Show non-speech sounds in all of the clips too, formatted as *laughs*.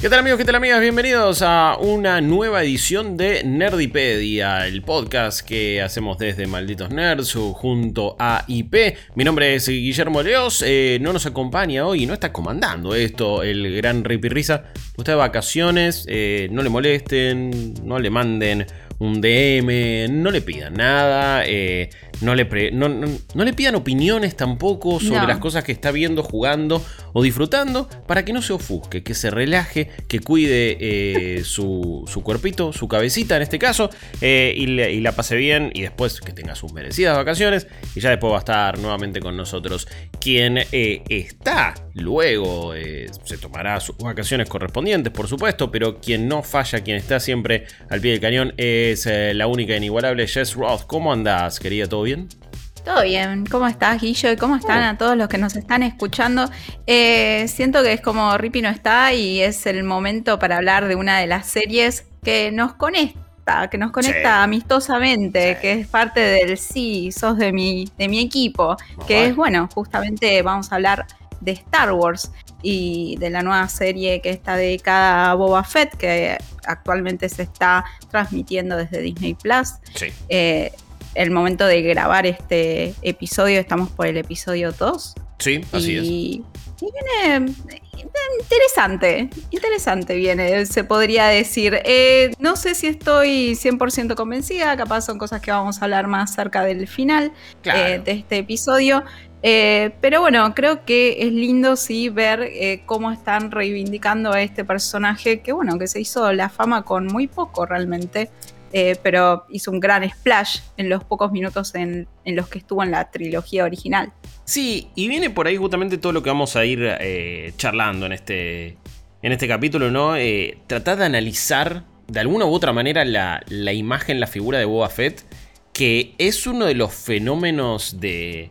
¿Qué tal amigos? ¿Qué tal amigas? Bienvenidos a una nueva edición de Nerdipedia, el podcast que hacemos desde Malditos Nerds junto a IP. Mi nombre es Guillermo Leos, eh, no nos acompaña hoy, no está comandando esto el gran Ripi Risa. Usted de vacaciones, eh, no le molesten, no le manden un DM, no le pidan nada, eh, no, le no, le pidan opiniones tampoco sobre las cosas que está viendo, jugando o disfrutando, para que no se ofusque, que se relaje, que cuide eh, su, cuerpito, su cabecita en este caso, eh, y, y, la pase bien y después que tenga sus merecidas vacaciones, y ya después va a estar nuevamente con nosotros. Quien está luego se tomará sus vacaciones correspondientes, por supuesto, pero quien no falla, quien está siempre al pie del cañón, es la única e inigualable Jess Roth. ¿Cómo andás, querida? ¿Todo bien? Todo bien, ¿cómo estás, Guillo? ¿Y cómo están a todos los que nos están escuchando? Eh, siento que es como Rippy no está y es el momento para hablar de una de las series que nos conecta, que nos conecta amistosamente, que es parte del sí, sos de mi, de mi equipo, que es, bueno, justamente vamos a hablar de Star Wars y de la nueva serie que está dedicada a Boba Fett, que actualmente se está transmitiendo desde Disney Plus. Sí. Eh, el momento de grabar este episodio, estamos por el episodio 2. Sí, así es. Y viene interesante, interesante viene, se podría decir. Eh, no sé si estoy 100% convencida, capaz son cosas que vamos a hablar más cerca del final eh, de este episodio. Eh, pero bueno, creo que es lindo sí ver cómo están reivindicando a este personaje que bueno, que se hizo la fama con muy poco realmente. Eh, pero hizo un gran splash en los pocos minutos en, los que estuvo en la trilogía original. Sí, y viene por ahí justamente todo lo que vamos a ir eh, charlando en este, en este capítulo, ¿no? Eh, tratar de analizar de alguna u otra manera la, imagen, la figura de Boba Fett, que es uno de los fenómenos de,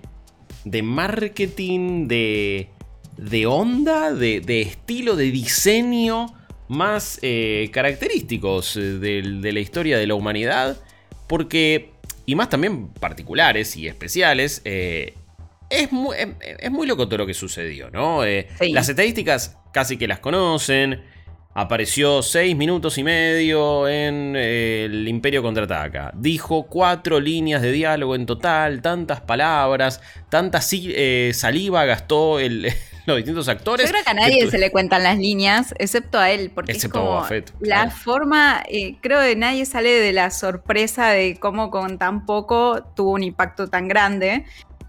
de marketing, de, de onda, de, de estilo, de diseño más eh, característicos eh, de, la historia de la humanidad, porque, y más también particulares y especiales, eh, es, muy, es muy loco todo lo que sucedió, ¿no? Las estadísticas casi que las conocen. Apareció seis minutos y medio en el Imperio Contraataca. Dijo cuatro líneas de diálogo en total, tantas palabras, tanta saliva gastó el, los distintos actores. Yo creo que a nadie se le cuentan las líneas, excepto a él, porque es como la forma, eh, creo que nadie sale de la sorpresa de cómo con tan poco tuvo un impacto tan grande.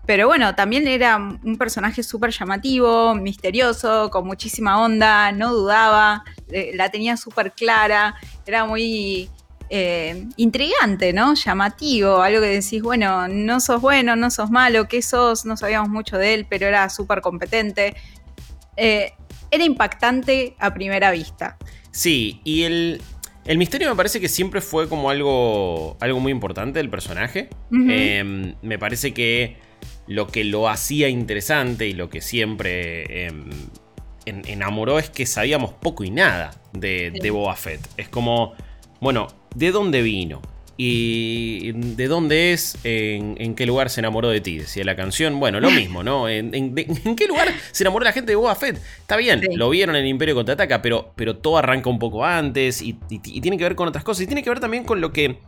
Pero bueno, también era un personaje súper llamativo, misterioso, con muchísima onda, no dudaba, eh, la tenía súper clara, era muy eh, intrigante, ¿no? Llamativo, algo que decís, bueno, no sos bueno, no sos malo, ¿qué sos? No sabíamos mucho de él, pero era súper competente. Eh, era impactante a primera vista. Sí, y el, el misterio me parece que siempre fue como algo, algo muy importante del personaje. Em, me parece que lo que lo hacía interesante y lo que siempre em, enamoró es que sabíamos poco y nada de, de Boba Fett. Es como bueno, ¿de dónde vino? ¿Y de dónde es? En, qué lugar se enamoró de ti? Decía la canción. Bueno, lo mismo, ¿no? ¿En, *laughs* qué lugar se enamoró la gente de Boba Fett? Está bien, lo vieron en el Imperio Contraataca, pero, pero todo arranca un poco antes y, tiene que ver con otras cosas. Y tiene que ver también con lo que,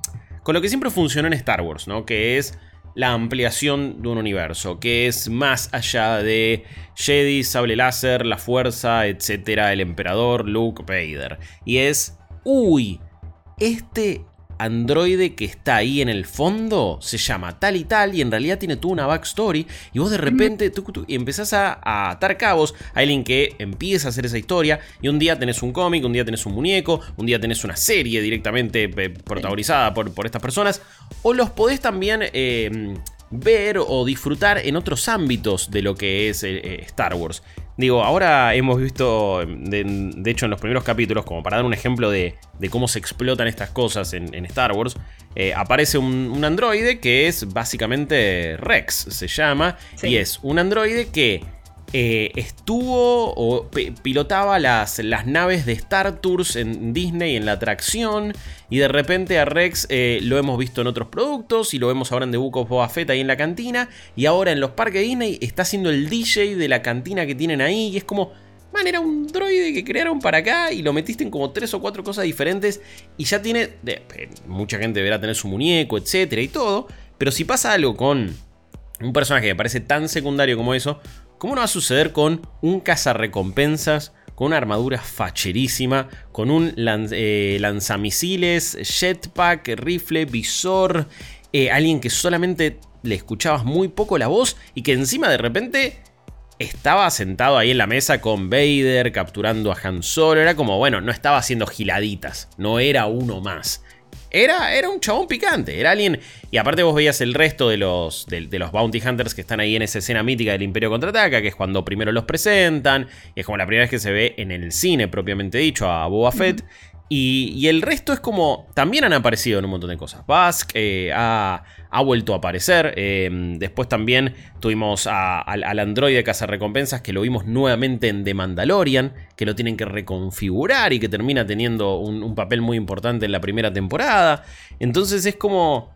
con lo que siempre funcionó en Star Wars, ¿no? Que es la ampliación de un universo, que es más allá de Jedi, sable láser, la fuerza, etcétera, el emperador, Luke, Vader. Y es, uy, este androide que está ahí en el fondo se llama tal y tal y en realidad tiene tú una backstory y vos de repente tú, empezás a, atar cabos a alguien que empieza a hacer esa historia y un día tenés un cómic, un día tenés un muñeco, un día tenés una serie directamente eh, protagonizada por, por, estas personas o los podés también em, ver o disfrutar en otros ámbitos de lo que es eh, eh, Star Wars. Digo, ahora hemos visto, de, hecho en los primeros capítulos, como para dar un ejemplo de, cómo se explotan estas cosas en, Star Wars, eh, aparece un, androide que es básicamente Rex, se llama, y es un androide que eh, estuvo o pilotaba las, las, naves de Star Tours en Disney en la atracción y de repente a Rex eh, lo hemos visto en otros productos y lo vemos ahora en The Book of Boba Fett ahí en la cantina y ahora en los parques Disney está siendo el DJ de la cantina que tienen ahí y es como... Man, era un droide que crearon para acá y lo metiste en como tres o cuatro cosas diferentes y ya tiene... Eh, mucha gente deberá tener su muñeco, etcétera y todo. Pero si pasa algo con un personaje que parece tan secundario como eso, ¿Cómo no va a suceder con un cazarrecompensas? Con una armadura facherísima, con un eh, lanzamisiles, jetpack, rifle, visor, eh, alguien que solamente le escuchabas muy poco la voz y que encima de repente estaba sentado ahí en la mesa con Vader, capturando a Han Solo. Era como, bueno, no estaba haciendo giladitas, no era uno más. Era, era un chabón picante, era alguien. Y aparte, vos veías el resto de los, de, los Bounty Hunters que están ahí en esa escena mítica del Imperio contraataca, que es cuando primero los presentan, y es como la primera vez que se ve en el cine propiamente dicho a Boba Fett. Y, el resto es como. También han aparecido en un montón de cosas. Bask eh, ha, vuelto a aparecer. Em, después también tuvimos al, androide de recompensas que lo vimos nuevamente en The Mandalorian. Que lo tienen que reconfigurar y que termina teniendo un, papel muy importante en la primera temporada. Entonces es como.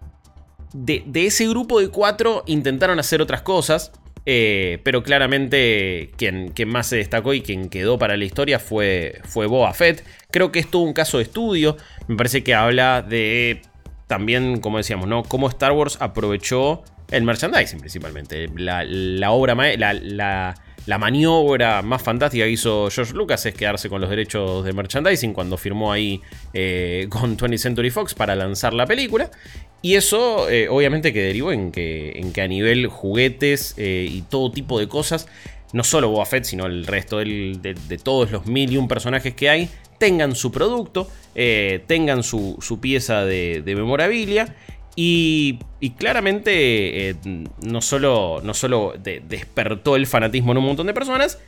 De, de ese grupo de cuatro intentaron hacer otras cosas. Eh, pero claramente quien, más se destacó y quien quedó para la historia fue, fue Boba Fett. Creo que es todo un caso de estudio. Me parece que habla de también, como decíamos, ¿no? Cómo Star Wars aprovechó el merchandising principalmente. La, obra, la, la, la, maniobra más fantástica que hizo George Lucas es quedarse con los derechos de merchandising cuando firmó ahí eh, *laughs* con 20th Century Fox para lanzar la película. Y eso eh, obviamente que derivó en que, en que a nivel juguetes eh, y todo tipo de cosas, no solo Boba sino el resto de, todos los mil y un personajes que hay, tengan su producto, tengan su, pieza de, memorabilia. Y, claramente no solo, no solo despertó el fanatismo en un montón de personas,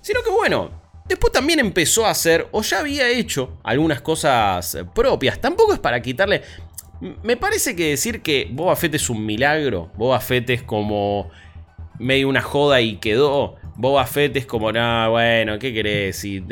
sino que bueno, después también empezó a hacer, o ya había hecho, algunas cosas propias. Tampoco es para quitarle, me parece que decir que Boba Fett es un milagro, Boba Fett es como medio una joda y quedó. Boba Fett es como, no, bueno, ¿qué querés? Y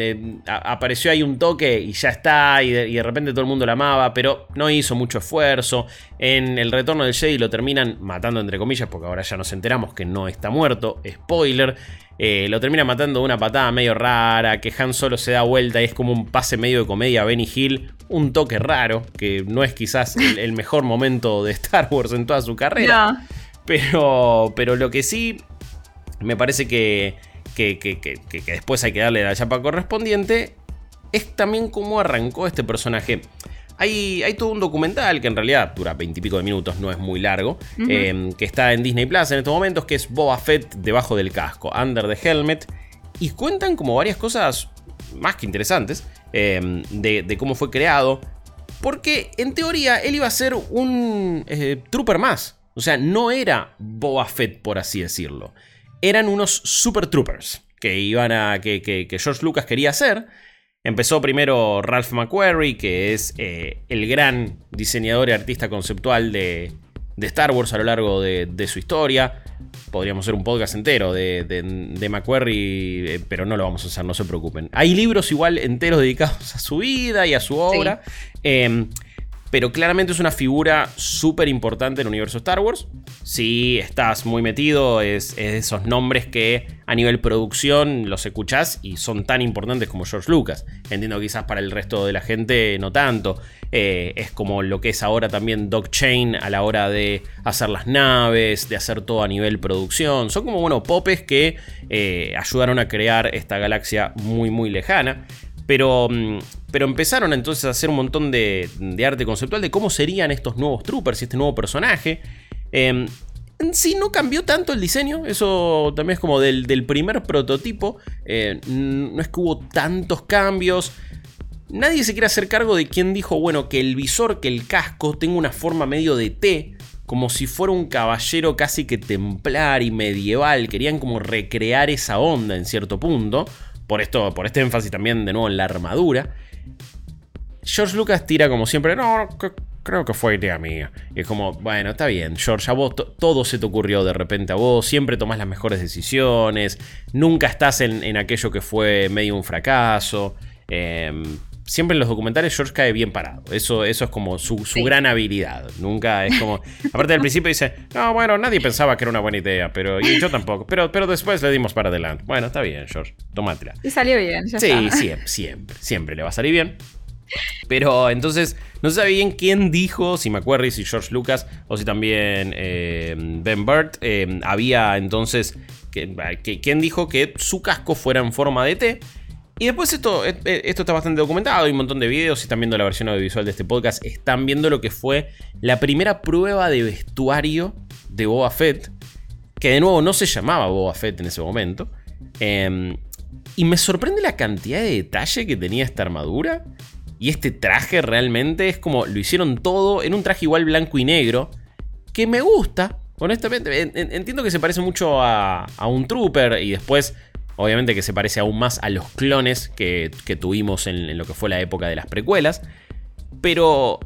apareció ahí un toque y ya está, y de, repente todo el mundo la amaba, pero no hizo mucho esfuerzo. En el retorno del Jedi lo terminan matando, entre comillas, porque ahora ya nos enteramos que no está muerto. Spoiler. Eh, lo termina matando de una patada medio rara, que Han solo se da vuelta y es como un pase medio de comedia a Benny Hill, un toque raro, que no es quizás el, mejor momento de Star Wars en toda su carrera. Pero, pero lo que sí me parece que, que, que, después hay que darle la chapa correspondiente. Es también cómo arrancó este personaje. Hay, hay, todo un documental que en realidad dura veintipico de minutos, no es muy largo, em, que está en Disney Plus en estos momentos, que es Boba Fett debajo del casco, Under the Helmet, y cuentan como varias cosas más que interesantes em, de, cómo fue creado, porque en teoría él iba a ser un eh, trooper más, o sea, no era Boba Fett por así decirlo, eran unos super troopers que iban a que, que George Lucas quería hacer Empezó primero Ralph McQuarrie, que es eh, el gran diseñador y artista conceptual de, Star Wars a lo largo de, su historia. Podríamos hacer un podcast entero de, de, McQuarrie, eh, pero no lo vamos a hacer, no se preocupen. Hay libros igual enteros dedicados a su vida y a su obra. Em, pero claramente es una figura súper importante en el universo Star Wars. Si estás muy metido, es, de esos nombres que a nivel producción los escuchás y son tan importantes como George Lucas. Entiendo quizás para el resto de la gente no tanto. Eh, es como lo que es ahora también Doc Chain a la hora de hacer las naves, de hacer todo a nivel producción. Son como, bueno, popes que eh, ayudaron a crear esta galaxia muy, muy lejana. Pero, mm, pero empezaron entonces a hacer un montón de, arte conceptual de cómo serían estos nuevos troopers y este nuevo personaje. Em, en sí no cambió tanto el diseño, eso también es como del, primer prototipo, eh, no es que hubo tantos cambios. Nadie se quiere hacer cargo de quién dijo, bueno, que el visor, que el casco tenga una forma medio de T, como si fuera un caballero casi que templar y medieval. Querían como recrear esa onda en cierto punto por, esto, por este énfasis también de nuevo en la armadura. George Lucas tira como siempre, no, creo que fue idea mía. Y es como, bueno, está bien, George, a vos todo se te ocurrió de repente a vos, siempre tomás las mejores decisiones, nunca estás en, aquello que fue medio un fracaso. Em, siempre en los documentales George cae bien parado. Eso, eso es como su, gran habilidad. Nunca es como. *laughs* Aparte del principio dice, no, bueno, nadie pensaba que era una buena idea, pero yo tampoco. Pero, pero después le dimos para adelante. Bueno, está bien, George. Tomátela. Y salió bien, ya Sí, siempre, siempre, siempre le va a salir bien. Pero entonces, no sé bien quién dijo, si me acuerdo, si George Lucas o si también eh, Ben Burt, eh, había entonces, que, quién dijo que su casco fuera en forma de T y después esto, eh, eh, esto está bastante documentado, hay un montón de videos, si están viendo la versión audiovisual de este podcast, están viendo lo que fue la primera prueba de vestuario de Boba Fett, que de nuevo no se llamaba Boba Fett en ese momento. Em, y me sorprende la cantidad de detalle que tenía esta armadura. Y este traje realmente es como lo hicieron todo en un traje igual blanco y negro, que me gusta, honestamente. Entiendo que se parece mucho a, a un trooper y después Obviamente que se parece aún más a los clones que, tuvimos en, lo que fue la época de las precuelas. Pero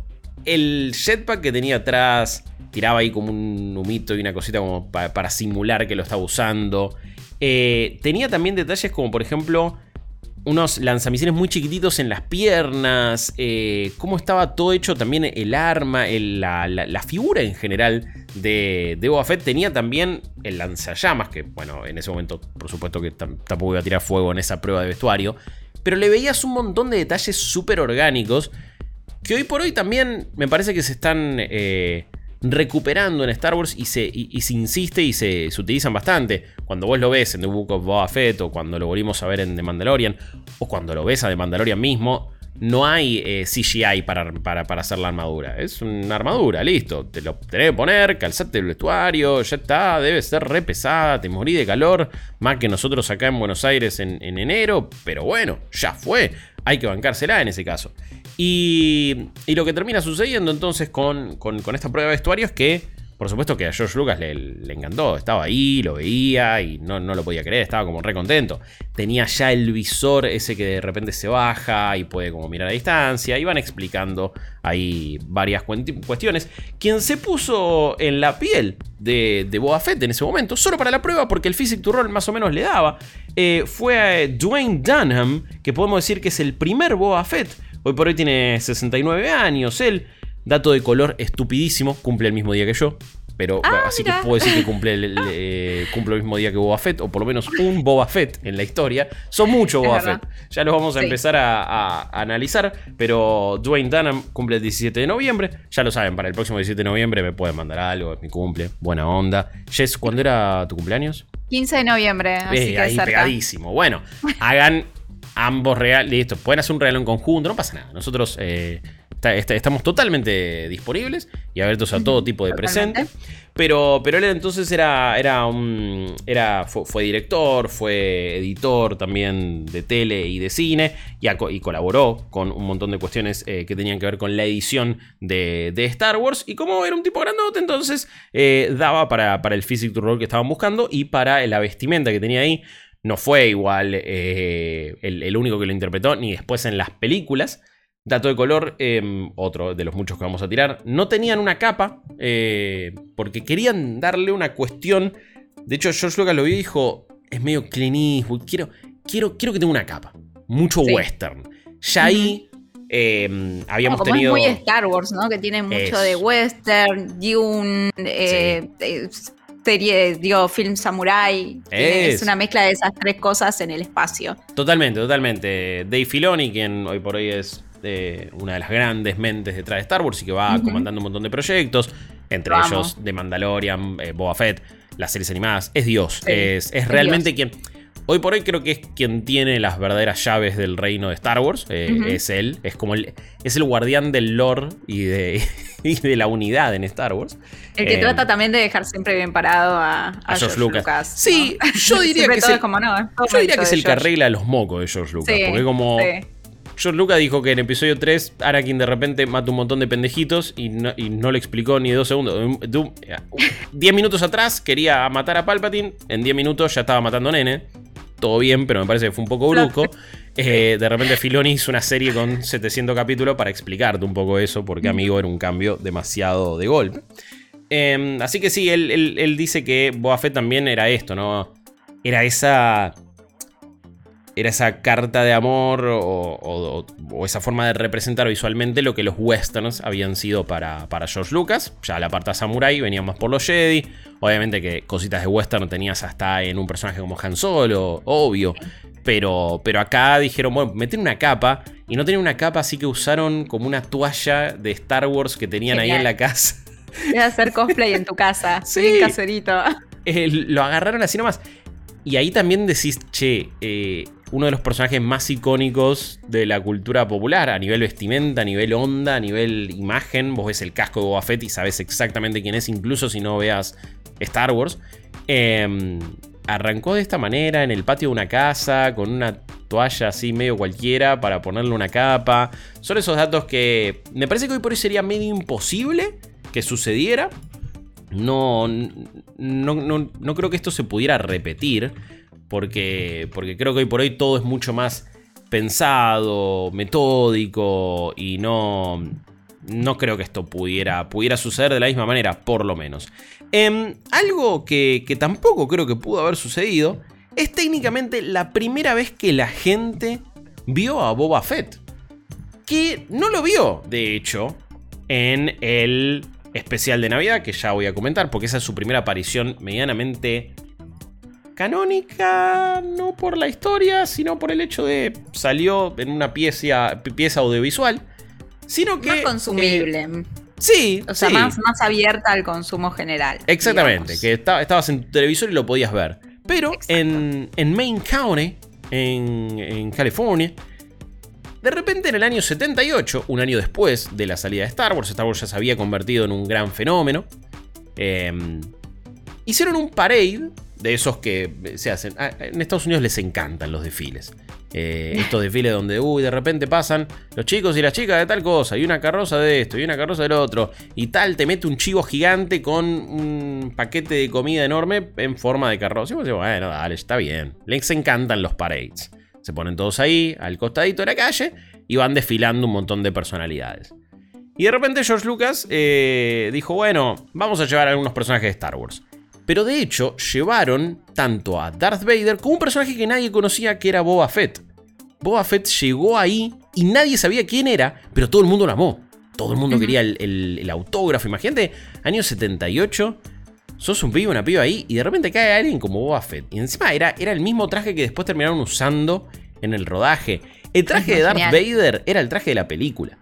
el jetpack que tenía atrás tiraba ahí como un humito y una cosita como para, simular que lo estaba usando. Eh, tenía también detalles como por ejemplo unos lanzamisiles muy chiquititos en las piernas, eh, cómo estaba todo hecho también el arma, la, figura en general de, de Fett. Tenía también el lanzallamas, que bueno, en ese momento por supuesto que tampoco iba a tirar fuego en esa prueba de vestuario, pero le veías un montón de detalles súper orgánicos que hoy por hoy también me parece que se están... Eh, recuperando en Star Wars y se, insiste y se, utilizan bastante. Cuando vos lo ves en The Book of Boba Fett o cuando lo volvimos a ver en The Mandalorian o cuando lo ves a The Mandalorian mismo, no hay eh, CGI para, para, hacer la armadura. Es una armadura, listo. Te lo tenés que poner, calzate el vestuario, ya está, debe ser re pesada, te morí de calor, más que nosotros acá en Buenos Aires en enero, pero bueno, ya fue. Hay que bancársela en ese caso. Y, lo que termina sucediendo entonces con, esta prueba de vestuario es que, por supuesto que a George Lucas le, encantó, estaba ahí, lo veía y no, lo podía creer, estaba como re contento. Tenía ya el visor ese que de repente se baja y puede como mirar a distancia, iban explicando ahí varias cuestiones. Quien se puso en la piel de, de Fett en ese momento, solo para la prueba, porque el Physic to Roll más o menos le daba, eh, fue a Dwayne Dunham, que podemos decir que es el primer Boba Fett Hoy por hoy tiene 69 años. Él, dato de color estupidísimo, cumple el mismo día que yo. Pero ah, así que puedo decir que cumple el, eh, cumple el mismo día que Boba Fett, o por lo menos un Boba Fett en la historia. Son muchos Boba Fett. Ya los vamos a empezar a, analizar. Pero Dwayne Dunham cumple el 17 de noviembre. Ya lo saben, para el próximo 17 de noviembre me pueden mandar algo, es mi cumple. Buena onda. Jess, ¿cuándo era tu cumpleaños? 15 de noviembre. Así eh, ahí pegadísimo. Bueno, hagan ambos regalos, listo, pueden hacer un regalo en conjunto, no pasa nada. Nosotros eh, estamos totalmente disponibles y abiertos a todo tipo de presente. Pero, pero él entonces era, era un. Era, fue, director, fue editor también de tele y de cine. Y, y colaboró con un montón de cuestiones eh, que tenían que ver con la edición de, Star Wars. Y como era un tipo grandote, entonces eh, daba para, para el physic to roll que estaban buscando y para la vestimenta que tenía ahí no fue igual eh, el, único que lo interpretó, ni después en las películas. Dato de color, em, otro de los muchos que vamos a tirar, no tenían una capa eh, porque querían darle una cuestión. De hecho, George Lucas lo vio y dijo: Es medio Clint quiero, quiero, quiero que tenga una capa. Mucho western. Ya ahí em, habíamos tenido. Es muy Star Wars, ¿no? Que tiene mucho de western, Dune, eh, serie, digo, film samurai. Es. una mezcla de esas tres cosas en el espacio. Totalmente, totalmente. Dave Filoni, quien hoy por hoy es eh, una de las grandes mentes detrás de Star Wars y que va comandando un montón de proyectos, entre ellos The Mandalorian, eh, Boba Fett, las series animadas. Es Dios, es, realmente quien... Hoy por hoy creo que es quien tiene las verdaderas llaves del reino de Star Wars. Eh, es él. Es como el, es el guardián del lore y de, *laughs* de la unidad en Star Wars. El que eh, trata también de dejar siempre bien parado a, a, George, Lucas. Sí, yo diría que, es el, yo diría que es el que arregla los mocos de George Lucas. porque como George Lucas dijo que en episodio 3 Anakin de repente mata un montón de pendejitos y no, y no le explicó ni dos segundos. 10 minutos atrás quería matar a Palpatine, en 10 minutos ya estaba matando a Nene todo bien, pero me parece que fue un poco brusco. Eh, de repente Filoni hizo una serie con 700 capítulos para explicarte un poco eso, porque amigo era un cambio demasiado de golpe. Em, así que sí, él, él, dice que Boba Fett también era esto, ¿no? Era esa era esa carta de amor o, esa forma de representar visualmente lo que los westerns habían sido para, para George Lucas. Ya la parte samurai venía más por los Jedi. Obviamente que cositas de western tenías hasta en un personaje como Han Solo, obvio. Pero, pero acá dijeron, bueno, meten una capa. Y no tenían una capa, así que usaron como una toalla de Star Wars que tenían ahí en la casa. *laughs* Hacer cosplay en tu casa. *laughs* Sí. Caserito. Eh, lo agarraron así nomás. Y ahí también decís, che, eh, uno de los personajes más icónicos de la cultura popular, a nivel vestimenta, a nivel onda, a nivel imagen. Vos ves el casco de Boba Fett y sabes exactamente quién es, incluso si no veas Star Wars. Em, arrancó de esta manera en el patio de una casa, con una toalla así medio cualquiera para ponerle una capa. Son esos datos que me parece que hoy por hoy sería medio imposible que sucediera. No, no, no, no creo que esto se pudiera repetir porque, porque creo que hoy por hoy todo es mucho más pensado, metódico y no, no creo que esto pudiera, pudiera suceder de la misma manera, por lo menos. Em, algo que, que tampoco creo que pudo haber sucedido es técnicamente la primera vez que la gente vio a Boba Fett. Que no lo vio, de hecho, en el especial de Navidad, que ya voy a comentar, porque esa es su primera aparición medianamente canónica, no por la historia, sino por el hecho de salió en una pieza, pieza audiovisual, sino que... Más consumible. sí. O sea, Más, más abierta al consumo general. Exactamente, que estabas en tu televisor y lo podías ver. Pero en, en, Main County, en, en, California, de repente en el año 78, un año después de la salida de Star Wars, Star Wars ya se había convertido en un gran fenómeno, em, hicieron un parade de esos que se hacen. Ah, en Estados Unidos les encantan los desfiles. Eh, estos desfiles donde, uy, de repente pasan los chicos y las chicas de tal cosa, y una carroza de esto, y una carroza del otro, y tal, te mete un chivo gigante con un paquete de comida enorme en forma de carroza. Y vos decís, bueno, dale, está bien. Les encantan los parades. Se ponen todos ahí, al costadito de la calle, y van desfilando un montón de personalidades. Y de repente George Lucas eh, dijo, bueno, vamos a llevar a algunos personajes de Star Wars. Pero de hecho, llevaron tanto a Darth Vader como un personaje que nadie conocía que era Boba Fett. Boba Fett llegó ahí y nadie sabía quién era, pero todo el mundo lo amó. Todo el mundo quería el, autógrafo. Imagínate, año 78, sos un pibe, una piba ahí, y de repente cae alguien como Boba Fett. Y encima era, era el mismo traje que después terminaron usando en el rodaje. El traje de Darth Vader era el traje de la película.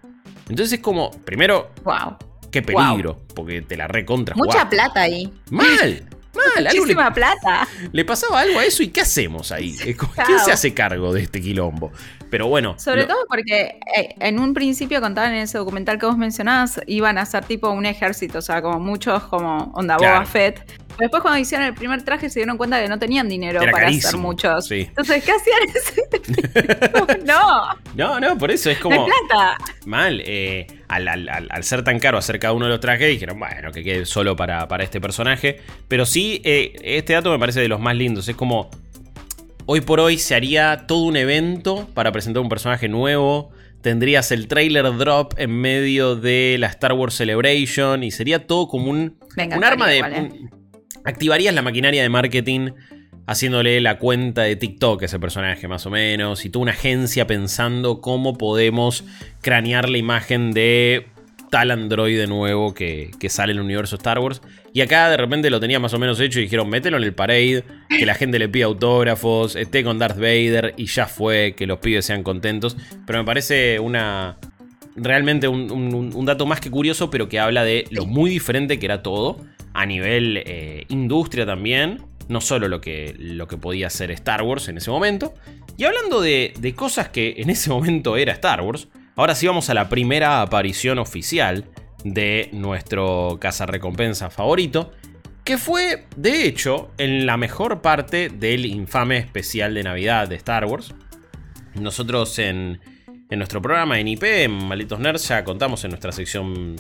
Entonces es como, primero, wow. qué peligro, porque te la recontra. Mucha plata ahí. Mal. *laughs* Mal, Muchísima plata. Le pasaba algo a eso y ¿qué hacemos ahí? ¿Quién se hace cargo de este quilombo? Pero bueno. Sobre todo porque eh, en un principio contaban en ese documental que vos mencionabas, iban a ser tipo un ejército, o sea, como muchos, como Onda Boba Fett. Después cuando hicieron el primer traje se dieron cuenta que no tenían dinero para hacer muchos. Entonces, ¿qué hacían? *laughs* *laughs* no. No, no, por eso es como... plata. Mal. Eh, al, ser tan caro hacer cada uno de los trajes, dijeron, bueno, que quede solo para, para este personaje. Pero sí, eh, este dato me parece de los más lindos. Es como, hoy por hoy se haría todo un evento para presentar un personaje nuevo. Tendrías el trailer drop en medio de la Star Wars Celebration y sería todo como un, un arma de... ¿eh? activarías la maquinaria de marketing haciéndole la cuenta de TikTok a ese personaje más o menos, y toda una agencia pensando cómo podemos cranear la imagen de tal androide nuevo que, sale en el universo Star Wars. Y acá de repente lo tenía más o menos hecho y dijeron, mételo en el parade, que la gente le pida autógrafos, esté con Darth Vader y ya fue, que los pibes sean contentos. Pero me parece una... Realmente un, dato más que curioso, pero que habla de lo muy diferente que era todo a nivel eh, industria también no solo lo que, lo que podía ser Star Wars en ese momento. Y hablando de, cosas que en ese momento era Star Wars, ahora sí vamos a la primera aparición oficial de nuestro cazarrecompensa favorito, que fue, de hecho, en la mejor parte del infame especial de Navidad de Star Wars. Nosotros en, en nuestro programa en IP, en Malitos Nerds, ya contamos en nuestra sección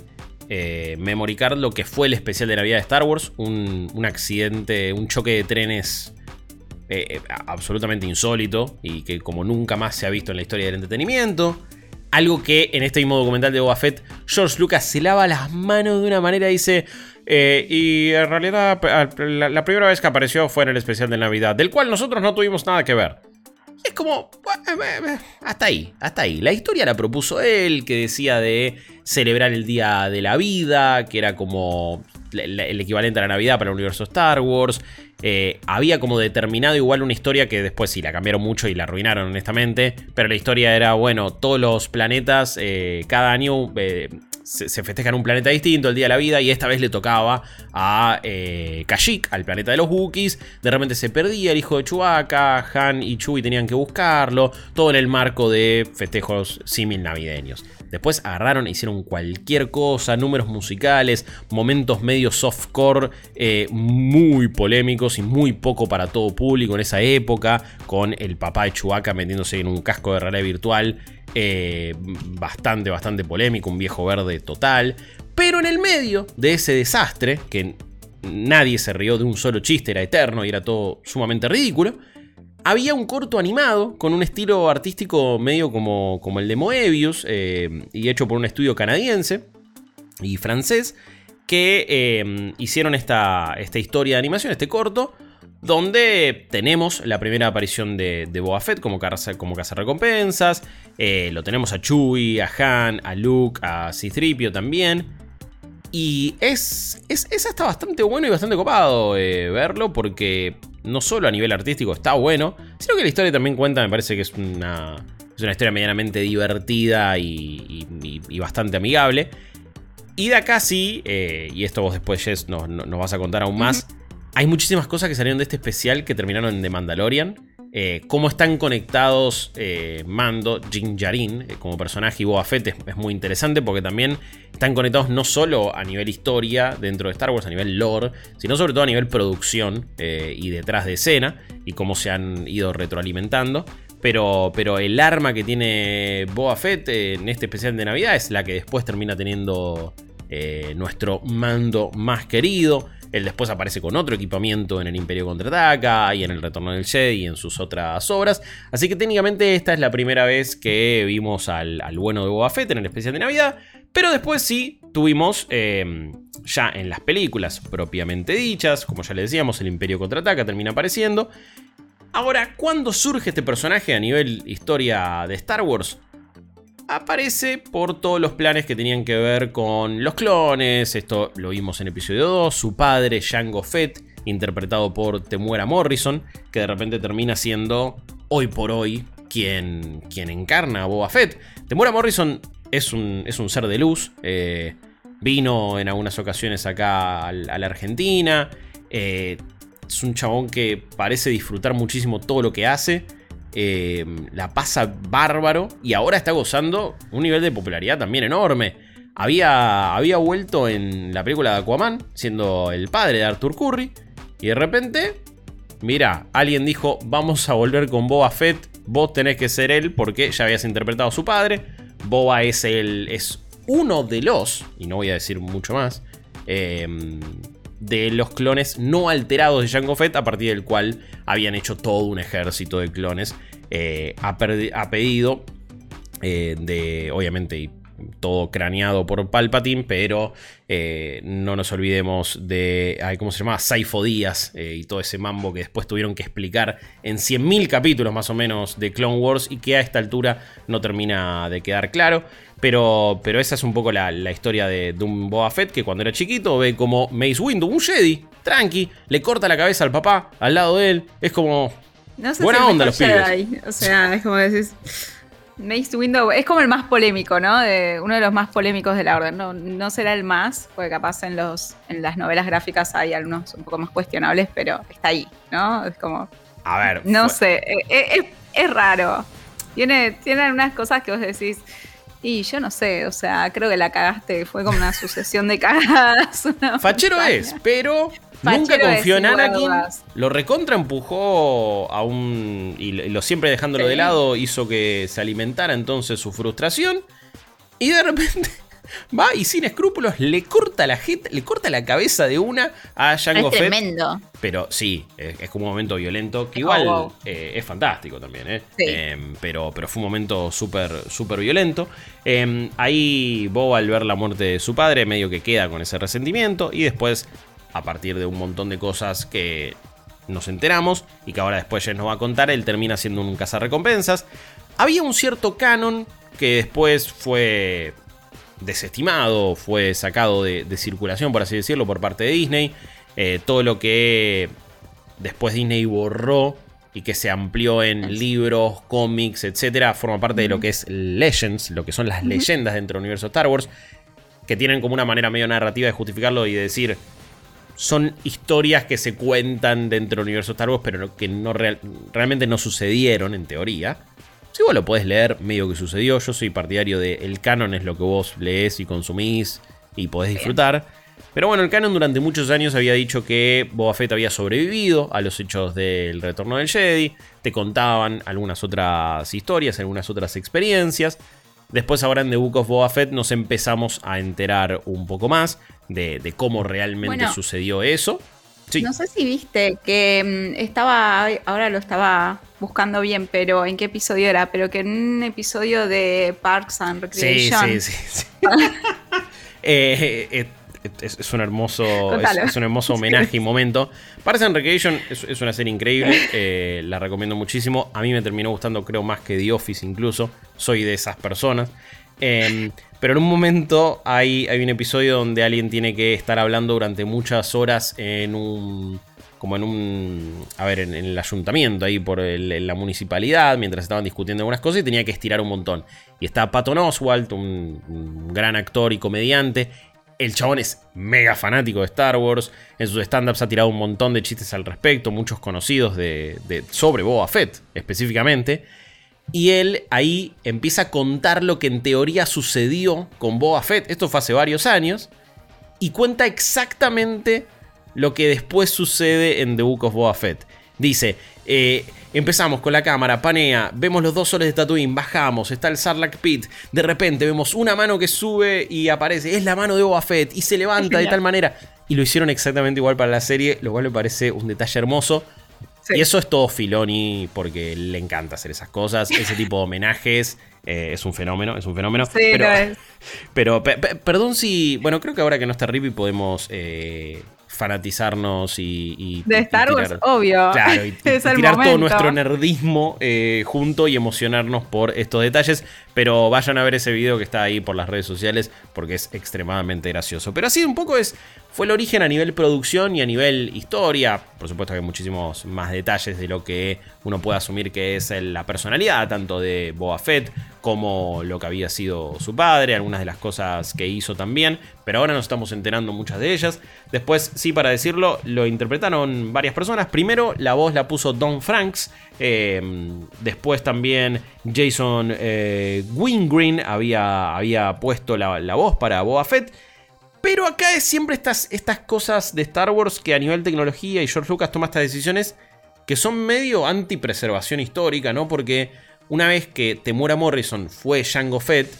eh, card lo que fue el especial de Navidad de Star Wars, un, accidente, un choque de trenes eh, absolutamente insólito y que como nunca más se ha visto en la historia del entretenimiento. Algo que en este mismo documental de Boba Fett, George Lucas se lava las manos de una manera, dice, eh, y en realidad la, primera vez que apareció fue en el especial de Navidad, del cual nosotros no tuvimos nada que ver. Es como, hasta ahí, hasta ahí. La historia la propuso él, que decía de celebrar el Día de la Vida, que era como el equivalente a la Navidad para el universo Star Wars. Eh, había como determinado igual una historia que después sí la cambiaron mucho y la arruinaron honestamente. Pero la historia era, bueno, todos los planetas eh, cada año eh, se, se, festejan un planeta distinto, el Día de la Vida, y esta vez le tocaba a Kashyyyk, al planeta de los Wookiees. De repente se perdía el hijo de Chewbacca, Han y Chewie tenían que buscarlo, todo en el marco de festejos símil navideños. Después agarraron e hicieron cualquier cosa, números musicales, momentos medio softcore, eh, muy polémicos y muy poco para todo público en esa época, con el papá de Chewbacca metiéndose en un casco de realidad virtual. Eh, bastante, bastante polémico, un viejo verde total. Pero en el medio de ese desastre, que nadie se rió de un solo chiste, era eterno y era todo sumamente ridículo, había un corto animado con un estilo artístico medio como, como el de Moebius eh, y hecho por un estudio canadiense y francés que eh, hicieron esta, esta, historia de animación, este corto, donde tenemos la primera aparición de, de Boba Fett como, caza, como recompensas, eh, lo tenemos a Chewie, a Han, a Luke, a Citripio también. Y es, es, hasta bastante bueno y bastante copado verlo porque no solo a nivel artístico está bueno, sino que la historia también cuenta, me parece que es una, es una historia medianamente divertida y, bastante amigable. Y de acá sí, eh, y esto vos después, Jess, nos, vas a contar aún más, hay muchísimas cosas que salieron de este especial que terminaron en The Mandalorian. Eh, cómo están conectados eh, Mando, Jin Jarin eh, como personaje y Boba Fett es, muy interesante porque también están conectados no solo a nivel historia dentro de Star Wars, a nivel lore, sino sobre todo a nivel producción y detrás de escena y cómo se han ido retroalimentando. Pero, pero el arma que tiene Boba Fett en este especial de Navidad es la que después termina teniendo nuestro mando más querido. Él después aparece con otro equipamiento en el Imperio Contraataca y en el Retorno del Jedi y en sus otras obras. Así que técnicamente esta es la primera vez que vimos al, bueno de Boba Fett en el especial de Navidad. Pero después sí tuvimos em, ya en las películas propiamente dichas, como ya le decíamos, el Imperio Contraataca termina apareciendo. Ahora, ¿cuándo surge este personaje a nivel historia de Star Wars? Aparece por todos los planes que tenían que ver con los clones. Esto lo vimos en episodio 2. Su padre, Jango Fett, interpretado por Temuera Morrison, que de repente termina siendo hoy por hoy quien, quien encarna a Boba Fett. Temuera Morrison es un, es un ser de luz. Eh, vino en algunas ocasiones acá a la Argentina. Eh, es un chabón que parece disfrutar muchísimo todo lo que hace. Eh, la pasa bárbaro y ahora está gozando un nivel de popularidad también enorme. Había, había vuelto en la película de Aquaman, siendo el padre de Arthur Curry, y de repente, mira, alguien dijo, vamos a volver con Boba Fett, vos tenés que ser él porque ya habías interpretado a su padre. Boba es, el, es uno de los, y no voy a decir mucho más, eh, de los clones no alterados de Jango Fett, a partir del cual habían hecho todo un ejército de clones eh, a, pedido eh, de, obviamente, todo craneado por Palpatine, pero eh, no nos olvidemos de, ¿cómo se llama? Saifo Díaz y todo ese mambo que después tuvieron que explicar en 100.000 capítulos más o menos de Clone Wars y que a esta altura no termina de quedar claro. Pero, pero esa es un poco la, historia de, un Boba Fett que cuando era chiquito ve como Mace Windu, un Jedi, tranqui, le corta la cabeza al papá al lado de él. Es como. buena onda los pibes. O sea, es como decís. Mace Windu es como el más polémico, ¿no? De, uno de los más polémicos de la orden. No, no será el más, porque capaz en, los, en las novelas gráficas hay algunos un poco más cuestionables, pero está ahí, ¿no? Es como. A ver. No sé, e, e, es, es, raro. Tiene, tiene algunas cosas que vos decís. Y yo no sé, o sea, creo que la cagaste, fue como una sucesión de cagadas. *laughs* Fachero es, pero nunca confió en Anakin. Lo recontra empujó a un. Y lo siempre dejándolo de lado hizo que se alimentara entonces su frustración. Y de repente va y sin escrúpulos le corta la le corta la cabeza de una a Jango es tremendo. Pero sí, es, como un momento violento, que igual oh, eh, es fantástico también, ¿eh? Em, pero, pero fue un momento súper súper violento. Em, ahí Boba al ver la muerte de su padre medio que queda con ese resentimiento y después, a partir de un montón de cosas que nos enteramos y que ahora después ya nos va a contar, él termina siendo un cazarrecompensas. Había un cierto canon que después fue desestimado, fue sacado de, circulación, por así decirlo, por parte de Disney. Eh, todo lo que después Disney borró y que se amplió en libros, cómics, etcétera, forma parte de lo que es Legends, lo que son las leyendas dentro del universo Star Wars, que tienen como una manera medio narrativa de justificarlo y de decir, son historias que se cuentan dentro del universo Star Wars, pero que no realmente no sucedieron en teoría. Si vos lo podés leer, medio que sucedió. Yo soy partidario de el canon es lo que vos lees y consumís y podés disfrutar. Pero bueno, el canon durante muchos años había dicho que Boba Fett había sobrevivido a los hechos del retorno del Jedi. Te contaban algunas otras historias, algunas otras experiencias. Después ahora en The Book of Boba Fett nos empezamos a enterar un poco más de, cómo realmente sucedió eso. No sé si viste que mm, estaba, ahora lo estaba buscando bien, pero en qué episodio era, pero que en un episodio de Parks and Recreation. Sí, sí, sí. *laughs* Eh, eh, es, un hermoso, es, un hermoso *laughs* homenaje y momento. Parks and Recreation es, una serie increíble, *laughs* eh, la recomiendo muchísimo. A mí me terminó gustando, creo, más que The Office incluso. Soy de esas personas. Em, pero en un momento hay, hay un episodio donde alguien tiene que estar hablando durante muchas horas en un como en un, a ver, en, el ayuntamiento, ahí por la municipalidad, mientras estaban discutiendo algunas cosas y tenía que estirar un montón. Y está Patton Oswalt, un, gran actor y comediante. El chabón es mega fanático de Star Wars. En sus stand-ups ha tirado un montón de chistes al respecto, muchos conocidos de, de, sobre Boba Fett específicamente. Y él ahí empieza a contar lo que en teoría sucedió con Boba Fett. Esto fue hace varios años. Y cuenta exactamente lo que después sucede en The Book of Boba Fett. Dice, eh, empezamos con la cámara, panea, vemos los dos soles de Tatooine, bajamos, está el Sarlacc Pit, de repente vemos una mano que sube y aparece, es la mano de Boba Fett y se levanta de tal manera. Y lo hicieron exactamente igual para la serie, lo cual me parece un detalle hermoso. Y eso es todo Filoni porque le encanta hacer esas cosas, ese tipo de homenajes. Eh, es un fenómeno, es un fenómeno. pero, *laughs* pero perdón si. Bueno, creo que ahora que no está Rippy podemos eh, fanatizarnos y, de Star Wars, obvio. Claro, y, *laughs* tirar todo nuestro nerdismo eh, junto y emocionarnos por estos detalles. Pero vayan a ver ese video que está ahí por las redes sociales porque es extremadamente gracioso. Pero así un poco es fue el origen a nivel producción y a nivel historia. Por supuesto que hay muchísimos más detalles de lo que uno puede asumir que es la personalidad tanto de Boba Fett como lo que había sido su padre, algunas de las cosas que hizo también, pero ahora nos estamos enterando muchas de ellas. Después, sí, para decirlo, lo interpretaron varias personas. Primero, la voz la puso Don Franks, em, después también Jason eh, Wingreen había, había puesto la, la voz para Boba Fett. Pero acá es siempre estas, estas cosas de Star Wars que a nivel tecnología y George Lucas toma estas decisiones que son medio anti-preservación histórica, ¿no? Porque una vez que Temura Morrison fue Jango Fett,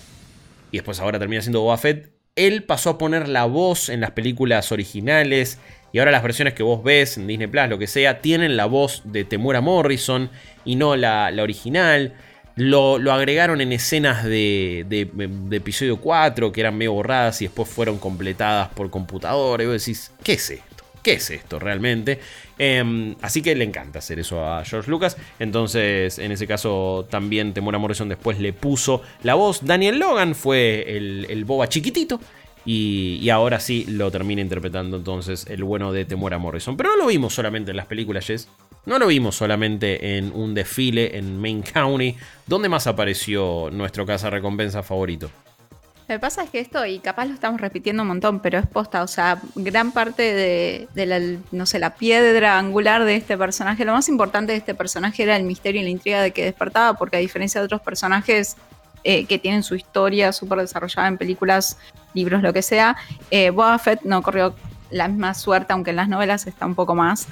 y después ahora termina siendo Boba Fett, él pasó a poner la voz en las películas originales, y ahora las versiones que vos ves en Disney Plus, lo que sea, tienen la voz de Temura Morrison y no la, la original. Lo, agregaron en escenas de, episodio 4 que eran medio borradas y después fueron completadas por computadora. Y vos decís, ¿qué es esto? ¿Qué es esto realmente? Em, así que le encanta hacer eso a George Lucas. Entonces, en ese caso, también Temura Morrison después le puso la voz. Daniel Logan fue el, el boba chiquitito. Y, ahora sí lo termina interpretando entonces el bueno de Temora Morrison. Pero no lo vimos solamente en las películas, Jess. No lo vimos solamente en un desfile en Main County. ¿Dónde más apareció nuestro casa recompensa favorito? Lo que pasa es que esto, y capaz lo estamos repitiendo un montón, pero es posta, o sea, gran parte de, la, no sé, la piedra angular de este personaje, lo más importante de este personaje era el misterio y la intriga de que despertaba, porque a diferencia de otros personajes eh, que tienen su historia súper desarrollada en películas libros, lo que sea. Eh, Boba Fett no corrió la misma suerte, aunque en las novelas está un poco más.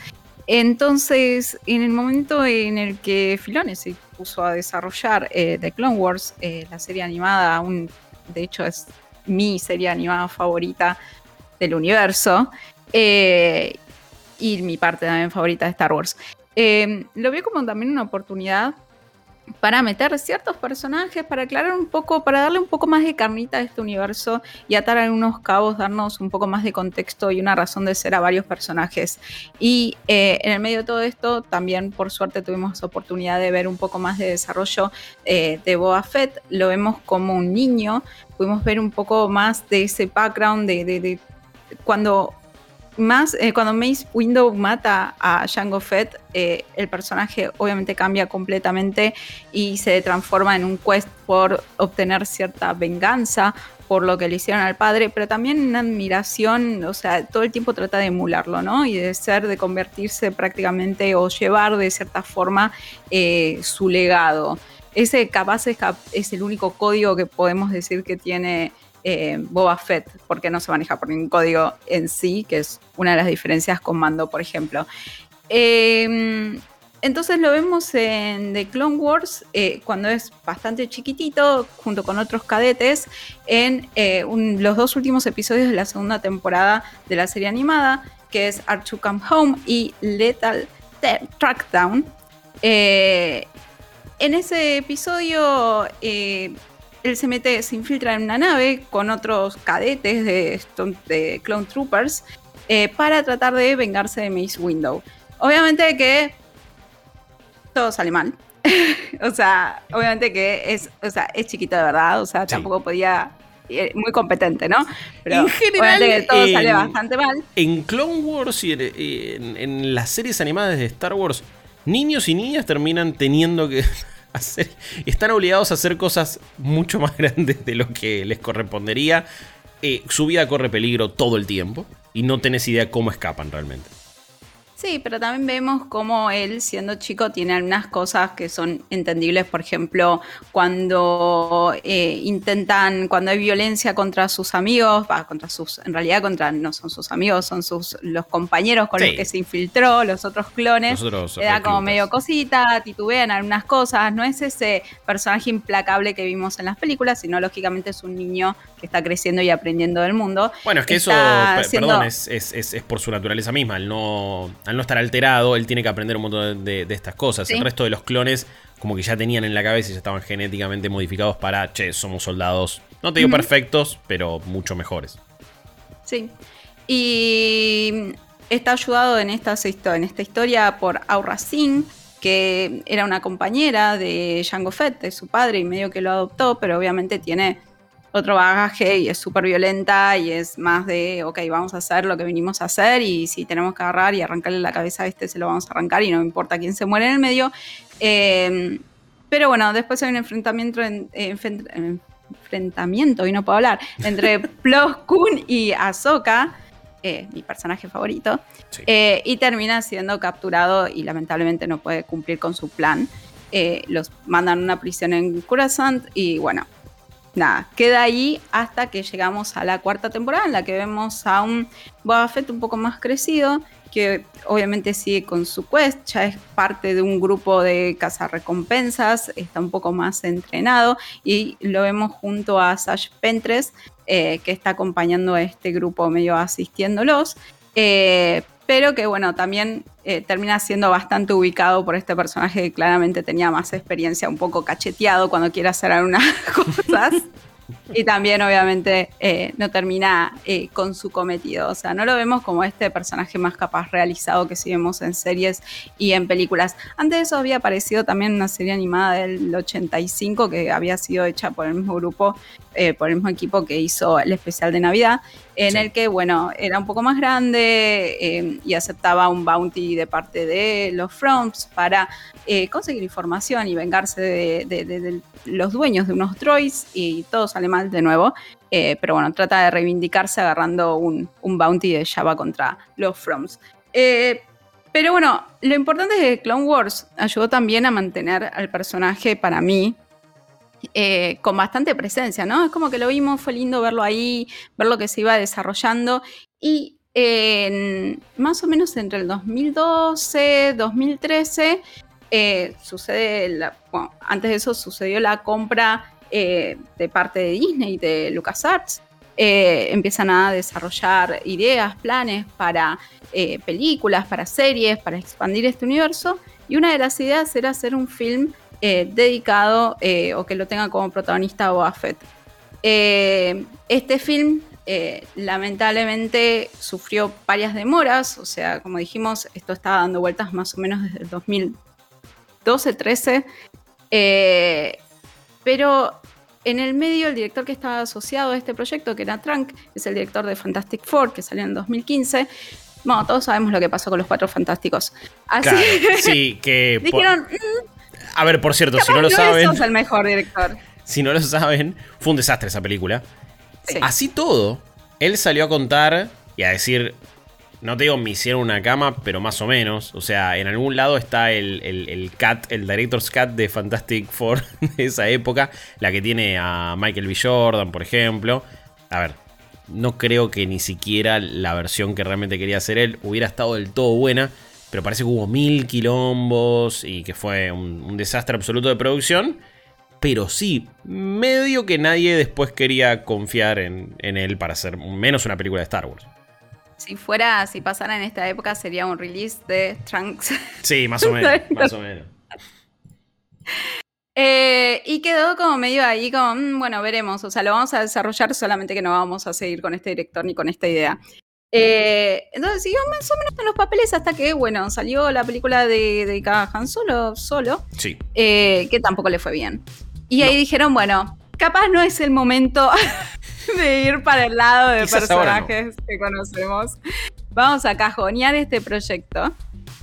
Entonces, en el momento en el que Filone se puso a desarrollar eh, The Clone Wars, eh, la serie animada, de hecho es mi serie animada favorita del universo. Eh, y mi parte también favorita de Star Wars. Lo veo como también una oportunidad para meter ciertos personajes, para aclarar un poco, para darle un poco más de carnita a este universo y atar algunos cabos, darnos un poco más de contexto y una razón de ser a varios personajes. Y eh, en el medio de todo esto, también por suerte tuvimos oportunidad de ver un poco más de desarrollo eh, de Boba Fett. Lo vemos como un niño, pudimos ver un poco más de ese background de, de cuando más eh, cuando Mace Window mata a Jango Fett, eh, el personaje obviamente cambia completamente y se transforma en un quest por obtener cierta venganza por lo que le hicieron al padre, pero también en admiración, o sea, todo el tiempo trata de emularlo, ¿no? Y de ser, de convertirse prácticamente o llevar de cierta forma eh, su legado. Ese capaz es el único código que podemos decir que tiene eh, Boba Fett, porque no se maneja por ningún código en sí, que es una de las diferencias con Mando, por ejemplo. Em, entonces lo vemos en The Clone Wars eh, cuando es bastante chiquitito, junto con otros cadetes, en eh, los dos últimos episodios de la segunda temporada de la serie animada, que es to Come Home y Lethal Trackdown. en ese episodio él se mete, se infiltra en una nave con otros cadetes de, de Clone Troopers eh, para tratar de vengarse de Mace Window. Obviamente que todo sale mal. *laughs* o sea, obviamente que es, o sea, es chiquito de verdad, o sea, tampoco podía eh, muy competente, ¿no? Pero en general, todo sale bastante mal. En Clone Wars y en, las series animadas de Star Wars, niños y niñas terminan teniendo que *laughs* están obligados a hacer cosas mucho más *laughs* grandes de lo que les correspondería. Eh, su vida corre peligro todo el tiempo y no tenés idea cómo escapan realmente. Sí, pero también vemos cómo él, siendo chico, tiene algunas cosas que son entendibles. Por ejemplo, cuando eh, intentan, cuando hay violencia contra sus amigos, contra sus, en realidad contra no son sus amigos, son sus los compañeros con los que se infiltró, los otros clones. le da como medio cosita, titubean algunas cosas. No es ese personaje implacable que vimos en las películas, sino lógicamente es un niño que está creciendo y aprendiendo del mundo. Bueno, es que eso, perdón, es, es, es por su naturaleza misma, el no al no estar alterado, él tiene que aprender un montón de, estas cosas. El resto de los clones, como que ya tenían en la cabeza y ya estaban genéticamente modificados para, che, somos soldados, no te digo perfectos, pero mucho mejores. Sí. Y está ayudado en esta, en esta historia por Aura Singh, que era una compañera de Jango Fett, de su padre, y medio que lo adoptó, pero obviamente tiene otro bagaje y es súper violenta y es más de, ok, vamos a hacer lo que vinimos a hacer y si tenemos que agarrar y arrancarle la cabeza a este, se lo vamos a arrancar y no importa quién se muere en el medio. Em, pero bueno, después hay un enfrentamiento, en, enfrentamiento, y no puedo hablar, entre *laughs* Plo Koon y Ahsoka. Eh, mi personaje favorito, eh, y termina siendo capturado y lamentablemente no puede cumplir con su plan. Eh, los mandan a una prisión en Coruscant y bueno, nada, queda ahí hasta que llegamos a la cuarta temporada en la que vemos a un Boba Fett un poco más crecido, que obviamente sigue con su quest, ya es parte de un grupo de cazarrecompensas, está un poco más entrenado y lo vemos junto a Sash Pentres, eh, que está acompañando a este grupo medio asistiéndolos. Eh, pero que bueno, también eh, termina siendo bastante ubicado por este personaje que claramente tenía más experiencia, un poco cacheteado cuando quiere hacer algunas *laughs* cosas. y también obviamente eh, no termina eh, con su cometido. O sea, no lo vemos como este personaje más capaz realizado que sí vemos en series y en películas. Antes de eso había aparecido también una serie animada del 85 que había sido hecha por el mismo grupo, por el mismo equipo que hizo el especial de Navidad en el que, bueno, era un poco más grande eh, y aceptaba un bounty de parte de los Froms para eh, conseguir información y vengarse de, los dueños de unos droids y todo sale mal de nuevo. Eh, pero bueno, trata de reivindicarse agarrando un, un bounty de Java contra los Froms. pero bueno, lo importante es que Clone Wars ayudó también a mantener al personaje para mí eh, con bastante presencia, ¿no? Es como que lo vimos, fue lindo verlo ahí, ver lo que se iba desarrollando y más o menos entre el 2012, 2013, eh, sucede, bueno, antes de eso sucedió la compra eh, de parte de Disney, de LucasArts, empiezan a desarrollar ideas, planes para películas, para series, para expandir este universo. Y una de las ideas era hacer un film dedicado o que lo tenga como protagonista Boba Fett. este film eh, lamentablemente sufrió varias demoras, o sea, como dijimos, esto estaba dando vueltas más o menos desde el 2012-13, eh, pero en el medio el director que estaba asociado a este proyecto, que era Trunk, es el director de Fantastic Four, que salió en 2015, bueno, todos sabemos lo que pasó con los Cuatro Fantásticos. Así sí, que... *laughs* dijeron, mm, a ver, por cierto, si no lo saben... el mejor director. Si no lo saben, fue un desastre esa película. Así todo, él salió a contar y a decir, no te digo me hicieron una cama, pero más o menos. O sea, en algún lado está el, el, cat, el Director's Cat de Fantastic Four *laughs* de esa época. La que tiene a Michael B. Jordan, por ejemplo. A ver, no creo que ni siquiera la versión que realmente quería hacer él hubiera estado del todo buena. Pero parece que hubo mil quilombos y que fue un desastre absoluto de producción pero sí, medio que nadie después quería confiar en, él para hacer menos una película de Star Wars. Si fuera, si pasara en esta época, sería un release de Trunks. Sí, más o *laughs* menos, más o menos. Eh, y quedó como medio ahí, como, mm, bueno, veremos. O sea, lo vamos a desarrollar, solamente que no vamos a seguir con este director ni con esta idea. Eh, entonces siguió más o menos en los papeles hasta que, bueno, salió la película de, de Han Solo, solo. Sí. Eh, que tampoco le fue bien. Y ahí dijeron, bueno, capaz no es el momento *laughs* de ir para el lado de personajes que conocemos. Vamos a cajonear este proyecto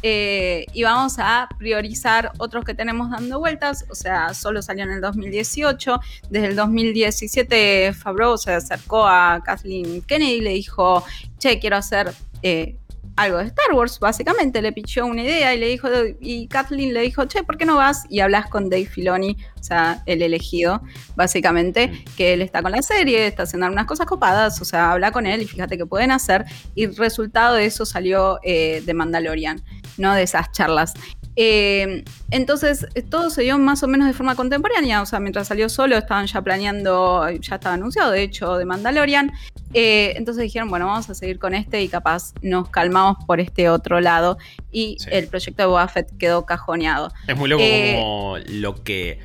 eh, y vamos a priorizar otros que tenemos dando vueltas. O sea, solo salió en el 2018. Desde el 2017, Favreau se acercó a Kathleen Kennedy y le dijo: Che, quiero hacer. Eh, algo de Star Wars, básicamente le pichó una idea y le dijo, y Kathleen le dijo, che, ¿por qué no vas y hablas con Dave Filoni, o sea, el elegido, básicamente, que él está con la serie, está haciendo algunas cosas copadas, o sea, habla con él y fíjate qué pueden hacer, y el resultado de eso salió eh, de Mandalorian, no de esas charlas. Eh, entonces, todo se dio más o menos de forma contemporánea, o sea, mientras salió solo estaban ya planeando, ya estaba anunciado, de hecho, de Mandalorian. Eh, entonces dijeron, bueno, vamos a seguir con este y capaz nos calmamos por este otro lado. Y el proyecto de Boba Fett quedó cajoneado. Es muy loco eh, como lo que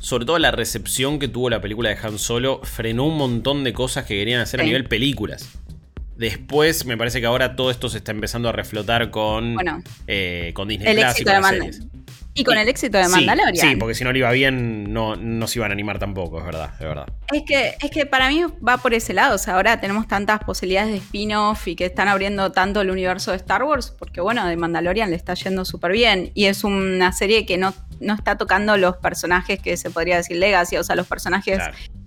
sobre todo la recepción que tuvo la película de Han Solo, frenó un montón de cosas que querían hacer a nivel películas. Después, me parece que ahora todo esto se está empezando a reflotar con, eh, con Disney el Plus y con series. Y con el éxito de Mandalorian. Sí, porque si no le iba bien, no, no se iban a animar tampoco, es verdad, es verdad. Es que, es que para mí va por ese lado. O sea, ahora tenemos tantas posibilidades de spin-off y que están abriendo tanto el universo de Star Wars, porque bueno, de Mandalorian le está yendo súper bien. Y es una serie que no, no está tocando los personajes que se podría decir Legacy, o sea, los personajes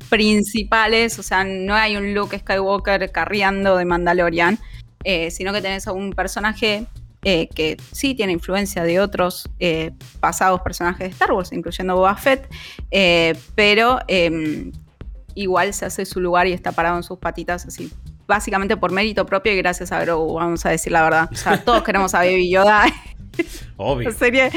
principales, o sea, no hay un Luke Skywalker carriando de Mandalorian, eh, sino que tenés a un personaje eh, que sí tiene influencia de otros eh, pasados personajes de Star Wars, incluyendo Boba Fett, pero em, igual se hace su lugar y está parado en sus patitas así. Básicamente por mérito propio y gracias a Grogu, vamos a decir la verdad. O sea, todos queremos a Baby Yoda *laughs* Obvio. serie,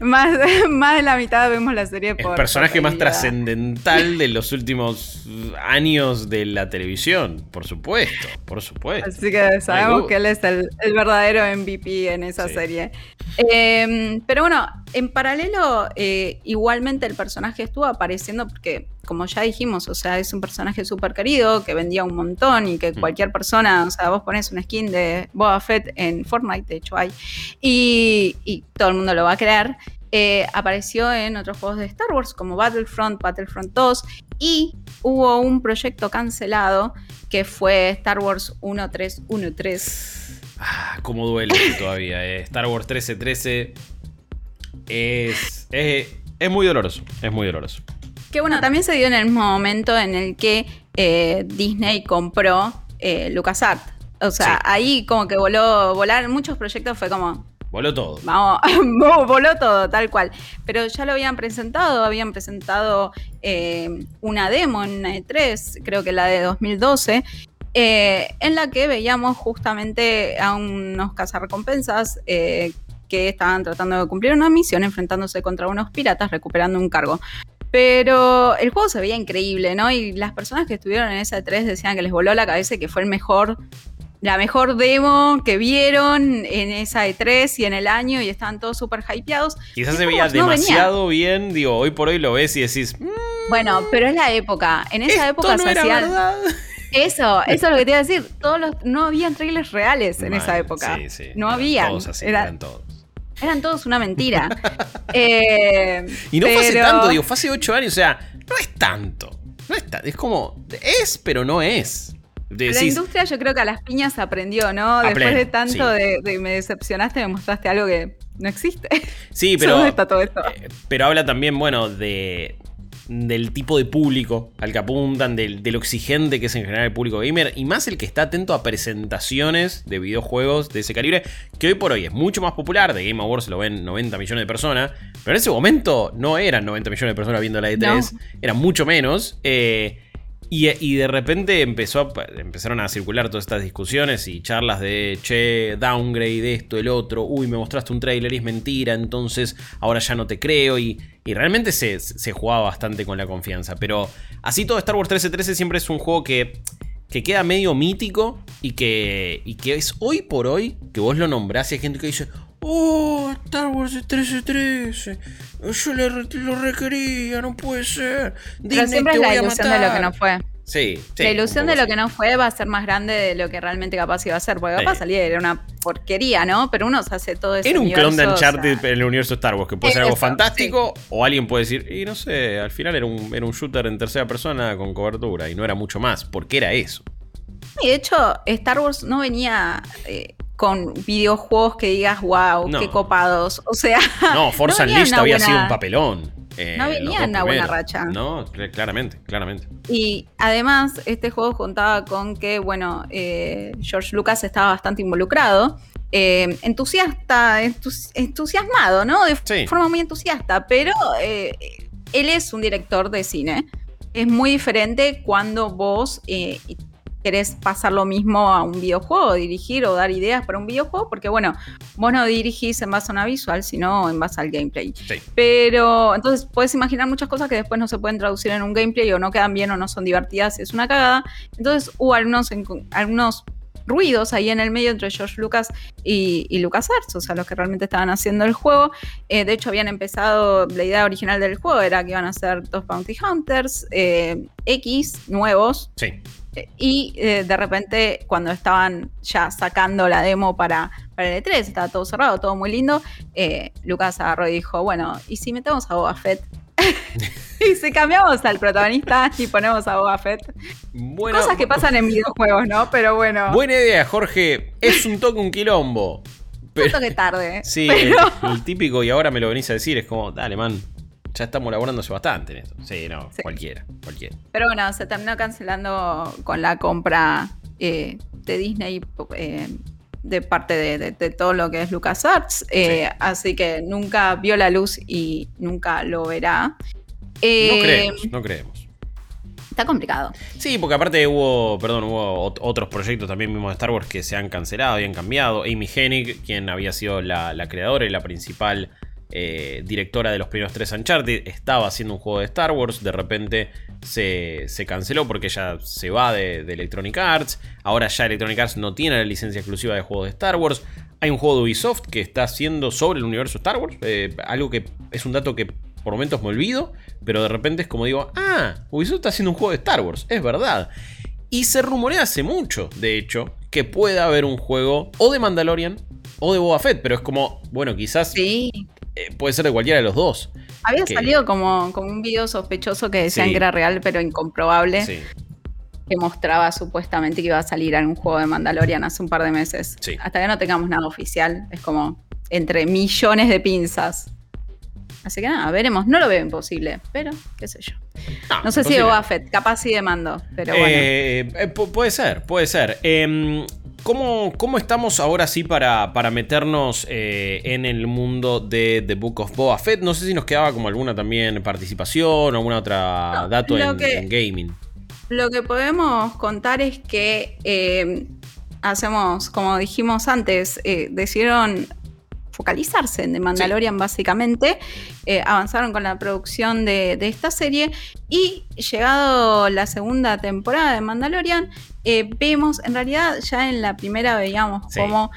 más, *laughs* más de la mitad vemos la serie por. El personaje más trascendental de *laughs* los últimos años de la televisión, por supuesto, por supuesto. Así que sabemos que él es el, verdadero MVP en esa serie. Em, pero bueno, en paralelo, eh, igualmente el personaje estuvo apareciendo porque, como ya dijimos, o sea, es un personaje súper querido, que vendía un montón y que mm. cualquier persona, o sea, vos pones una skin de Boba Fett en Fortnite, de hecho hay, y, todo el mundo lo va a creer. Eh, apareció en otros juegos de Star Wars como Battlefront, Battlefront 2 y hubo un proyecto cancelado que fue Star Wars 1313. Ah, cómo duele todavía. Eh. Star Wars 1313 es, es, muy doloroso, es muy doloroso. Que bueno, también se dio en el momento en el que eh, Disney compró eh, LucasArts. O sea, ahí como que voló, volar muchos proyectos fue como... Voló todo. Vamos, *laughs* voló todo, tal cual. Pero ya lo habían presentado, habían presentado eh, una demo en E3, creo que la de 2012, en la que veíamos justamente a unos cazarrecompensas eh, que estaban tratando de cumplir una misión enfrentándose contra unos piratas recuperando un cargo. Pero el juego se veía increíble, ¿no? Y las personas que estuvieron en esa 3 decían que les voló la cabeza y que fue el mejor, la mejor demo que vieron en esa E3 y en el año y estaban todos súper hypeados. Quizás se veía demasiado bien, digo, hoy por hoy lo ves y decís... Mm, bueno, pero es la época. En esa época se hacían... Eso, eso es lo que te iba a decir. Todos los, no habían trailers reales en esa época. Sí, sí. No había. eran todos. Eran todos una mentira. *laughs* Eh, y no fue hace tanto, digo, fue hace ocho años, o sea, no es tanto. No es tanto, es como, es, pero no es. la industria yo creo que a las piñas aprendió, ¿no? Después de tanto de, me decepcionaste, me mostraste algo que no existe. Sí, *laughs* pero... ¿Dónde está todo esto? Eh, pero habla también, bueno, de, del tipo de público al que apuntan, del, lo exigente que es en general el público gamer, y más el que está atento a presentaciones de videojuegos de ese calibre, que hoy por hoy es mucho más popular, de Game Awards lo ven 90 millones de personas, pero en ese momento no eran 90 millones de personas viendo la E3, eran mucho menos. Eh, y, de repente empezó empezaron a circular todas estas discusiones y charlas de, che, downgrade de esto, el otro, uy, me mostraste un trailer y es mentira, entonces ahora ya no te creo. Y, realmente se, jugaba bastante con la confianza. Pero así todo Star Wars 1313 siempre es un juego que, que queda medio mítico y que, y que es hoy por hoy que vos lo nombrás y hay gente que dice, Oh, Star Wars 1313. Yo lo requería, no puede ser. Pero siempre es la ilusión de lo que no fue. Sí, La ilusión de lo que no fue va a ser más grande de lo que realmente capaz iba a ser. Porque capaz salía era una porquería, ¿no? Pero uno se hace todo eso. Era un clon de Uncharted en el universo Star Wars, que puede ser algo fantástico. O alguien puede decir, y no sé, al final era un, era un shooter en tercera persona con cobertura. Y no era mucho más. porque era eso? Y de hecho, Star Wars no venía. Eh, con videojuegos que digas, wow, qué copados. O sea. No, *laughs* Forza Unleashed había sido un papelón. Eh, no venía en una buena racha. No, claramente, claramente. Y además, este juego contaba con que, bueno, eh, George Lucas estaba bastante involucrado. Eh, entusiasta, entusiasmado, ¿no? De forma muy entusiasta, pero él es un director de cine. Es muy diferente cuando vos querés pasar lo mismo a un videojuego, dirigir o dar ideas para un videojuego, porque bueno, vos no dirigís en base a una visual, sino en base al gameplay. Pero entonces puedes imaginar muchas cosas que después no se pueden traducir en un gameplay o no quedan bien o no son divertidas, es una cagada. Entonces hubo algunos, algunos ruidos ahí en el medio entre George Lucas y, y LucasArts, o sea, los que realmente estaban haciendo el juego. Eh, de hecho, habían empezado, la idea original del juego era que iban a ser dos Bounty Hunters eh, X nuevos. Sí. Y eh, de repente, cuando estaban ya sacando la demo para, para el E3, estaba todo cerrado, todo muy lindo, eh, Lucas agarró y dijo, bueno, ¿y si metemos a Boba Fett? *laughs* y si cambiamos al protagonista y ponemos a Boba Fett. Cosas que pasan en videojuegos, ¿no? Pero bueno. Buena idea, Jorge. Es un toque un quilombo. un toque tarde. *laughs* Sí, el, típico, y ahora me lo venís a decir, es como, dale, man, ya estamos laburándose bastante en eso. Sí, no, cualquiera, cualquiera. Pero bueno, se terminó cancelando con la compra eh, de Disney eh, de parte de, todo lo que es LucasArts. Eh, Así que nunca vio la luz y nunca lo verá. no creemos, no creemos. Está complicado. Sí, porque aparte hubo, perdón, hubo otros proyectos también mismos de Star Wars que se han cancelado y han cambiado. Amy Hennig, quien había sido la, la creadora y la principal eh, directora de los primeros tres Uncharted, estaba haciendo un juego de Star Wars, de repente se, canceló porque ya se va de, Electronic Arts, ahora ya Electronic Arts no tiene la licencia exclusiva de juegos de Star Wars, hay un juego de Ubisoft que está haciendo sobre el universo Star Wars, eh, algo que es un dato que por momentos me olvido, pero de repente es como digo, ah, Ubisoft está haciendo un juego de Star Wars, es verdad. Y se rumorea hace mucho, de hecho, que pueda haber un juego o de Mandalorian o de Boba Fett, pero es como, bueno, quizás sí. Eh, puede ser de cualquiera de los dos. Había salido como, como un video sospechoso que decían que era real, pero incomprobable. Que mostraba supuestamente que iba a salir en un juego de Mandalorian hace un par de meses. Hasta que no tengamos nada oficial, es como entre millones de pinzas. Así que nada, veremos. No lo veo imposible, pero qué sé yo. No, sé si de Boba capaz sí de mando, pero bueno. Eh, eh, puede ser, puede ser. Em, ¿Cómo, estamos ahora sí para, para meternos eh, en el mundo de The Book of Boba Fett? No sé si nos quedaba como alguna también participación o alguna otra dato en, gaming. Lo que podemos contar es que eh, hacemos, como dijimos antes, eh, decidieron focalizarse en The Mandalorian básicamente. Eh, avanzaron con la producción de, esta serie. Y llegado la segunda temporada de Mandalorian, eh, vemos, en realidad ya en la primera veíamos cómo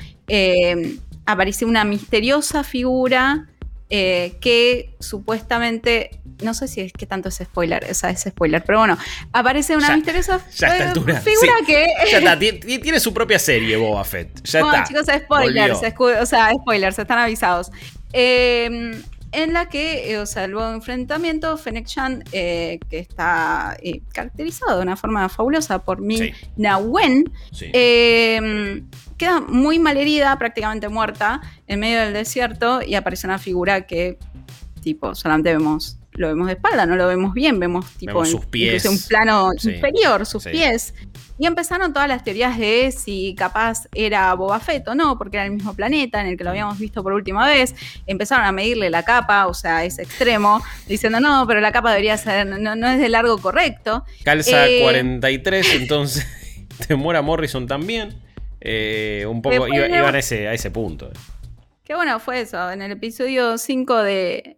aparece una misteriosa figura que supuestamente no sé si es que tanto es spoiler, esa es spoiler, pero bueno, aparece una misteriosa figura que. Ya está, *laughs* tiene su propia serie, Boba Fett. Ya bueno, chicos, spoilers, o sea, spoilers, están avisados. Em, en la que, eh, o sea, el nuevo enfrentamiento, Fennec Chan, eh, que está eh, caracterizado de una forma fabulosa por Min Na Wen, em, queda muy malherida, prácticamente muerta, en medio del desierto, y aparece una figura que, tipo, solamente vemos lo vemos de espalda, no lo vemos bien, vemos tipo sus pies. un plano inferior, sus pies. Y empezaron todas las teorías de si capaz era Boba Fett o no, porque era el mismo planeta en el que lo habíamos visto por última vez. Empezaron a medirle la capa, o sea, ese extremo, diciendo no, pero la capa debería ser, no, es de largo correcto. Calza 43, eh, entonces *laughs* Temora Morrison también. Eh, un poco iban a ese, a ese punto. Qué bueno fue eso, en el episodio 5 de,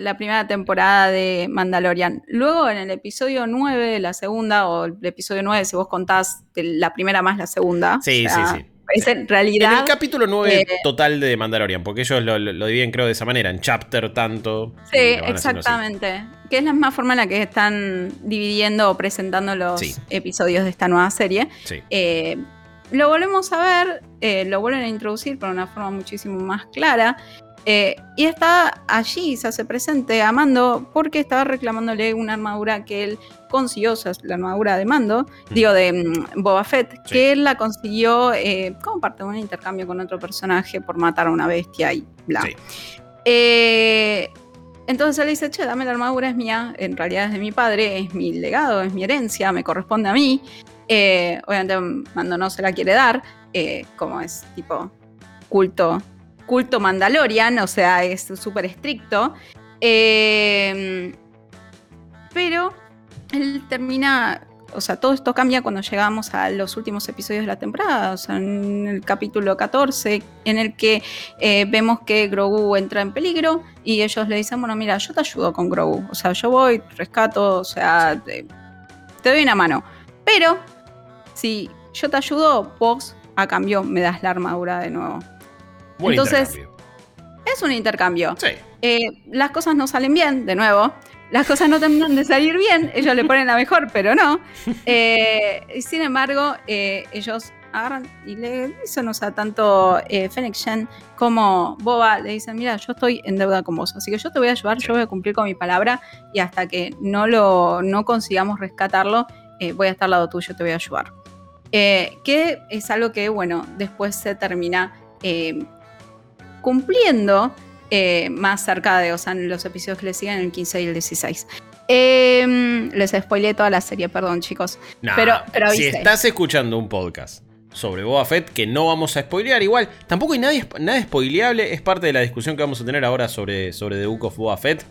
la primera temporada de Mandalorian. Luego en el episodio 9 de la segunda, o el episodio 9 si vos contás la primera más la segunda. Sí, sí, sí. Es en realidad... En el capítulo 9 eh, total de Mandalorian, porque ellos lo, dividen creo de esa manera, en chapter tanto. Sí, exactamente. Que es la misma forma en la que están dividiendo o presentando los episodios de esta nueva serie. Sí. Eh, lo volvemos a ver, eh, lo vuelven a introducir de una forma muchísimo más clara. Eh, y está allí, se hace presente a Mando porque estaba reclamándole una armadura que él consiguió, o sea, la armadura de Mando, mm. digo, de mm, Boba Fett, que él la consiguió eh, como parte de un intercambio con otro personaje por matar a una bestia y bla. entonces él dice, che, dame la armadura, es mía, en realidad es de mi padre, es mi legado, es mi herencia, me corresponde a mí. Eh, obviamente Mando no se la quiere dar, eh, como es tipo culto, culto Mandalorian, o sea, es súper estricto. Eh, pero él termina, o sea, todo esto cambia cuando llegamos a los últimos episodios de la temporada, o sea, en el capítulo 14, en el que vemos que Grogu entra en peligro y ellos le dicen, bueno, mira, yo te ayudo con Grogu, o sea, yo voy, rescato, o sea, te doy una mano. Pero si yo te ayudo, vos a cambio me das la armadura de nuevo. Entonces, es un intercambio. Sí. Eh, las cosas no salen bien, de nuevo. Las cosas no terminan de salir bien, ellos le ponen la mejor, pero no. *laughs* Eh, sin embargo, eh, ellos agarran y le dicen, o sea, tanto Fennec Shen como Boba le dicen, mira, yo estoy en deuda con vos, así que yo te voy a ayudar, yo voy a cumplir con mi palabra y hasta que no lo no consigamos rescatarlo, voy a estar al lado tuyo, te voy a ayudar. Eh, que es algo que, bueno, después se termina eh, cumpliendo eh, más cerca de, o sea, en los episodios que le siguen, el 15 y el 16. Em, les spoileé toda la serie, perdón, chicos. pero, pero si estás escuchando un podcast sobre Boba Fett que no vamos a spoilear, igual tampoco hay nadie, nada spoileable, es parte de la discusión que vamos a tener ahora sobre, sobre The Book of Boba Fett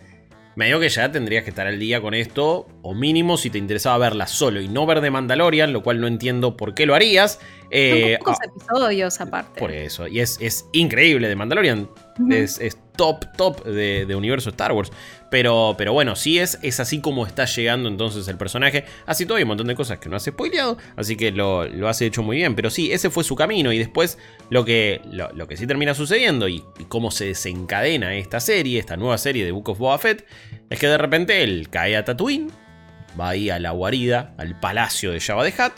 me digo que ya tendrías que estar al día con esto, o mínimo si te interesaba verla solo y no ver de Mandalorian, lo cual no entiendo por qué lo harías. Eh, pocos ah, episodios aparte. Por eso, y es, es increíble de Mandalorian. es, top, top de, universo Star Wars. Pero, pero bueno, sí es, es así como está llegando entonces el personaje. Así todavía hay un montón de cosas que no hace spoileado. Así que lo, lo hace hecho muy bien. Pero sí, ese fue su camino. Y después lo que, lo, que sí termina sucediendo y, cómo se desencadena esta serie, esta nueva serie de Book of Boba Fett, es que de repente él cae a Tatooine. Va ahí a la guarida, al palacio de Jabba the Hutt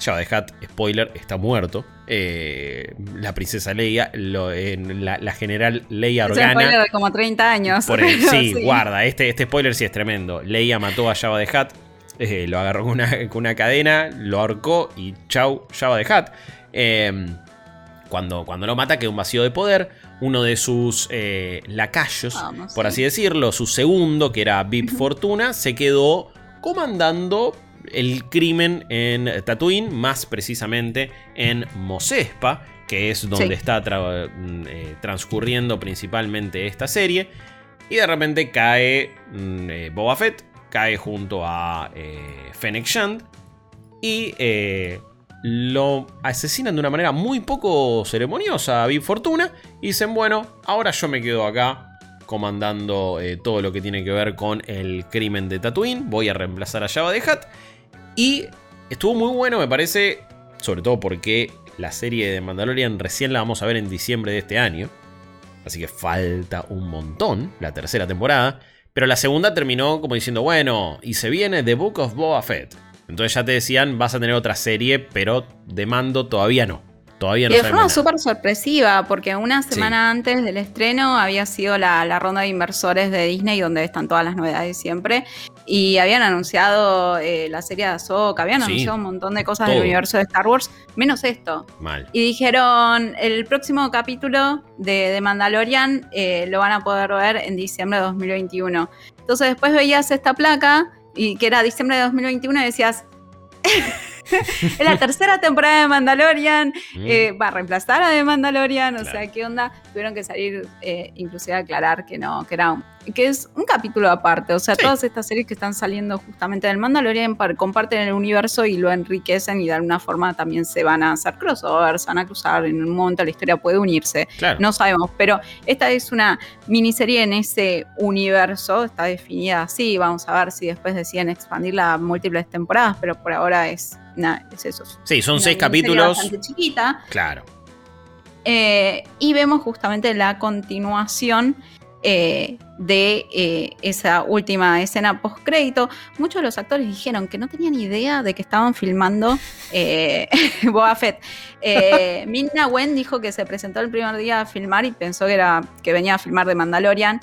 Java de Hat, spoiler, está muerto. Eh, la princesa Leia, la, general Leia Organa. Es spoiler de como 30 años. *laughs* sí, guarda, este, este spoiler sí es tremendo. Leia mató a Java de Hat, eh, lo agarró con una, cadena, lo ahorcó y chau, Java de Hat. Em, cuando, cuando lo mata queda un vacío de poder. Uno de sus eh, lacayos, por así decirlo, su segundo, que era Vip Fortuna, se quedó comandando el crimen en Tatooine, más precisamente en Mosespa, que es donde está mm, eh, transcurriendo principalmente esta serie. Y de repente cae mm, eh, Boba Fett, cae junto a eh, Fennec Shand y lo asesinan de una manera muy poco ceremoniosa a Big Fortuna Y dicen, bueno, ahora yo me quedo acá comandando eh, todo lo que tiene que ver con el crimen de Tatooine. Voy a reemplazar a Java de Hat. Y estuvo muy bueno, me parece, sobre todo porque la serie de Mandalorian recién la vamos a ver en diciembre de este año. Así que falta un montón la tercera temporada. Pero la segunda terminó como diciendo, bueno, y se viene The Book of Boba Fett. Entonces ya te decían, vas a tener otra serie, pero de mando todavía no. Todavía no y de forma súper sorpresiva, porque una semana antes del estreno había sido la, ronda de inversores de Disney, donde están todas las novedades siempre. Y habían anunciado eh, la serie de Ahsoka, habían anunciado un montón de cosas del universo de Star Wars, menos esto. Mal. Y dijeron: el próximo capítulo de, Mandalorian eh, lo van a poder ver en diciembre de 2021. Entonces, después veías esta placa, y que era diciembre de 2021, y decías. *laughs* es la tercera temporada de Mandalorian, mm. eh, va a reemplazar a The Mandalorian, o sea, ¿qué onda? Tuvieron que salir, eh, inclusive a aclarar que no, que era un, que es un capítulo aparte, o sea, todas estas series que están saliendo justamente del Mandalorian comparten el universo y lo enriquecen y de alguna forma también se van a hacer crossovers, van a cruzar, en un momento la historia puede unirse, no sabemos, pero esta es una miniserie en ese universo, está definida así, vamos a ver si después deciden expandirla a múltiples temporadas, pero por ahora es es eso. Sí, son seis capítulos. Bastante chiquita. Claro. Eh, y vemos justamente la continuación eh, de eh, esa última escena post-crédito. Muchos de los actores dijeron que no tenían idea de que estaban filmando *laughs* Boba Fett. Minna Wen dijo que se presentó el primer día a filmar y pensó que, era, que venía a filmar de Mandalorian.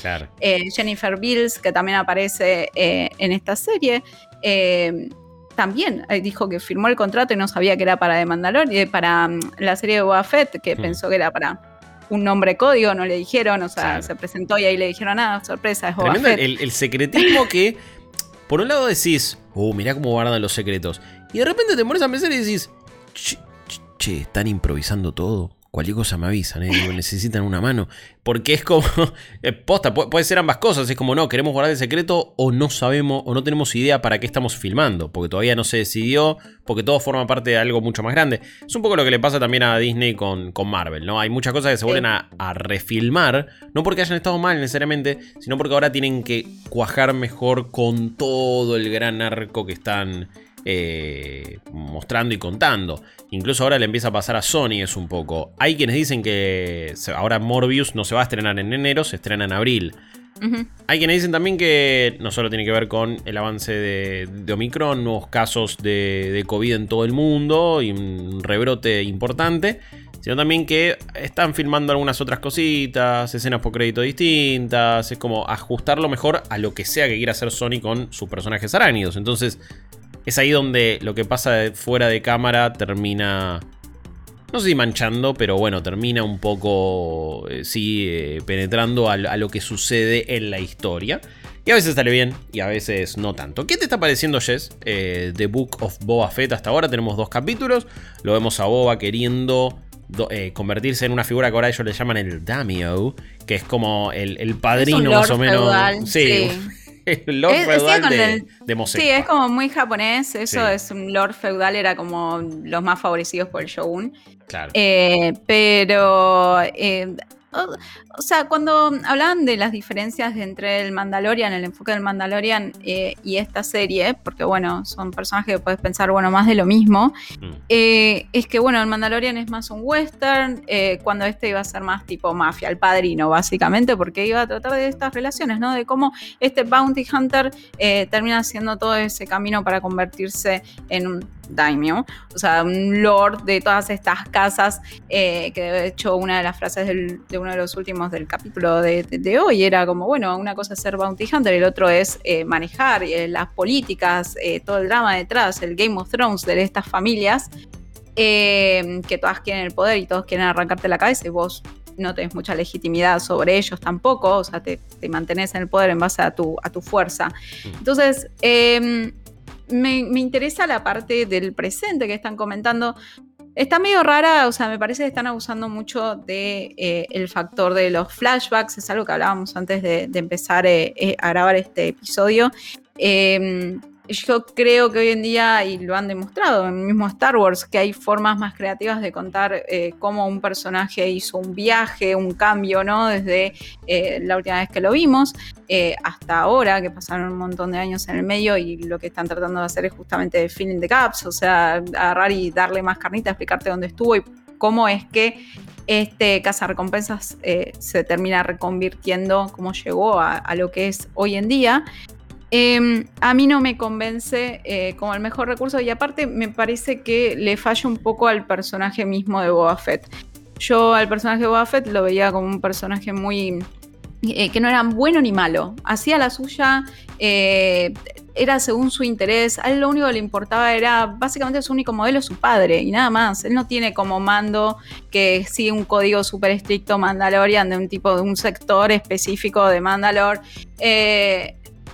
Jennifer Bills, que también aparece en esta serie también eh, dijo que firmó el contrato y no sabía que era para The Mandalorian, eh, para mm, la serie de Boba Fett, que mm. pensó que era para un nombre código, no le dijeron, o sea, se presentó y ahí le dijeron, nada, ah, sorpresa, es Boba Fett. El, secretismo que, por un lado decís, oh, mirá cómo guardan los secretos, y de repente te pones a pensar y decís, che, están improvisando todo cualquier cosa me avisan, ¿eh? necesitan una mano. Porque es como, *laughs* eh, posta, puede, ser ambas cosas. Es como, no, queremos guardar el secreto o no sabemos o no tenemos idea para qué estamos filmando. Porque todavía no se decidió, porque todo forma parte de algo mucho más grande. Es un poco lo que le pasa también a Disney con, con Marvel, ¿no? Hay muchas cosas que se vuelven a, a, refilmar, no porque hayan estado mal necesariamente, sino porque ahora tienen que cuajar mejor con todo el gran arco que están eh, mostrando y contando. Incluso ahora le empieza a pasar a Sony es un poco. Hay quienes dicen que ahora Morbius no se va a estrenar en enero, se estrena en abril. Hay quienes dicen también que no solo tiene que ver con el avance de, Omicron, nuevos casos de, de, COVID en todo el mundo y un rebrote importante, sino también que están filmando algunas otras cositas, escenas por crédito distintas, es como ajustarlo mejor a lo que sea que quiera hacer Sony con sus personajes arácnidos. Entonces, es ahí donde lo que pasa fuera de cámara termina, no sé si manchando, pero bueno, termina un poco, eh, sí, eh, penetrando a, lo que sucede en la historia. Y a veces sale bien y a veces no tanto. ¿Qué te está pareciendo, Jess? Eh, The Book of Boba Fett hasta ahora tenemos dos capítulos. Lo vemos a Boba queriendo convertirse en una figura que ahora ellos le llaman el Damio, que es como el, padrino más o menos. sí. el *laughs* Lord feudal de, de Sí, es como muy japonés. Eso es un Lord feudal, era como los más favorecidos por el Shogun. Claro. Eh, pero eh, o, sea, cuando hablaban de las diferencias entre el Mandalorian, el enfoque del Mandalorian eh, y esta serie, porque bueno, son personajes que puedes pensar, bueno, más de lo mismo, mm. eh, es que bueno, el Mandalorian es más un western, eh, cuando este iba a ser más tipo mafia, el padrino, básicamente, porque iba a tratar de estas relaciones, ¿no? De cómo este bounty hunter termina haciendo todo ese camino para convertirse en un daimyo, o sea, un lord de todas estas casas, que de hecho una de las frases de uno de los últimos del capítulo de, hoy era como, bueno, una cosa es ser bounty hunter, el otro es eh, manejar eh, las políticas, eh, todo el drama detrás, el Game of Thrones de estas familias, que todas quieren el poder y todos quieren arrancarte la cabeza y vos no tenés mucha legitimidad sobre ellos tampoco, o sea, te, te mantenés en el poder en base a tu, a tu fuerza. Mm. Entonces, em, me, me, interesa la parte del presente que están comentando, Está medio rara, o sea, me parece que están abusando mucho del de, eh, factor de los flashbacks, es algo que hablábamos antes de, empezar eh, eh, a grabar este episodio. Yo creo que hoy en día, y lo han demostrado en el mismo Star Wars, que hay formas más creativas de contar eh, cómo un personaje hizo un viaje, un cambio, ¿no? Desde eh, la última vez que lo vimos eh, hasta ahora, que pasaron un montón de años en el medio y lo que están tratando de hacer es justamente filling the gaps, o sea, agarrar y darle más carnita, explicarte dónde estuvo y cómo es que este cazarrecompensas eh, se termina reconvirtiendo, cómo llegó a, lo que es hoy en día. Em, a mí no me convence eh, como el mejor recurso y aparte me parece que le falla un poco al personaje mismo de Boba Fett. Yo al personaje de Boba Fett lo veía como un personaje muy... Eh, que no era bueno ni malo. Hacía la suya, eh, era según su interés. A él lo único que le importaba era, básicamente su único modelo su padre y nada más. Él no tiene como mando que sigue un código súper estricto Mandalorian de un tipo, de un sector específico de Mandalore.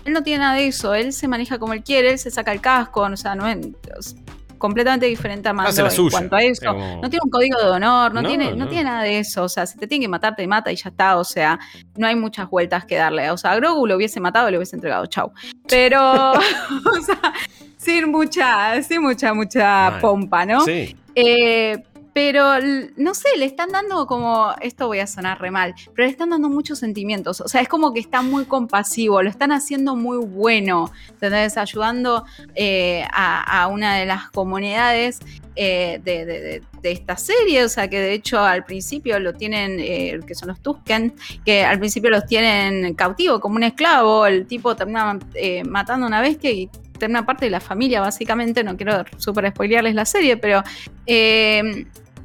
Él no tiene nada de eso, él se maneja como él quiere, él se saca el casco, o sea, no es completamente diferente a Mando en cuanto a eso. No tiene un código de honor, no, tiene, no. tiene nada de eso. O sea, si te tiene que matar, te mata y ya está. O sea, no hay muchas vueltas que darle. O sea, a Grogu lo hubiese matado y le hubiese entregado. Chau. Pero, *laughs* o sea, sin mucha, sin mucha, mucha pompa, ¿no? Sí. Eh, pero no sé, le están dando como, esto voy a sonar re mal, pero le están dando muchos sentimientos, o sea, es como que está muy compasivo, lo están haciendo muy bueno, ¿entendés? Ayudando eh, a, una de las comunidades eh, de, esta serie, o sea que de hecho al principio lo tienen, eh, que son los Tusken, que al principio los tienen cautivo como un esclavo, el tipo termina matando a una bestia y termina parte de la familia básicamente, no quiero súper spoilearles la serie, pero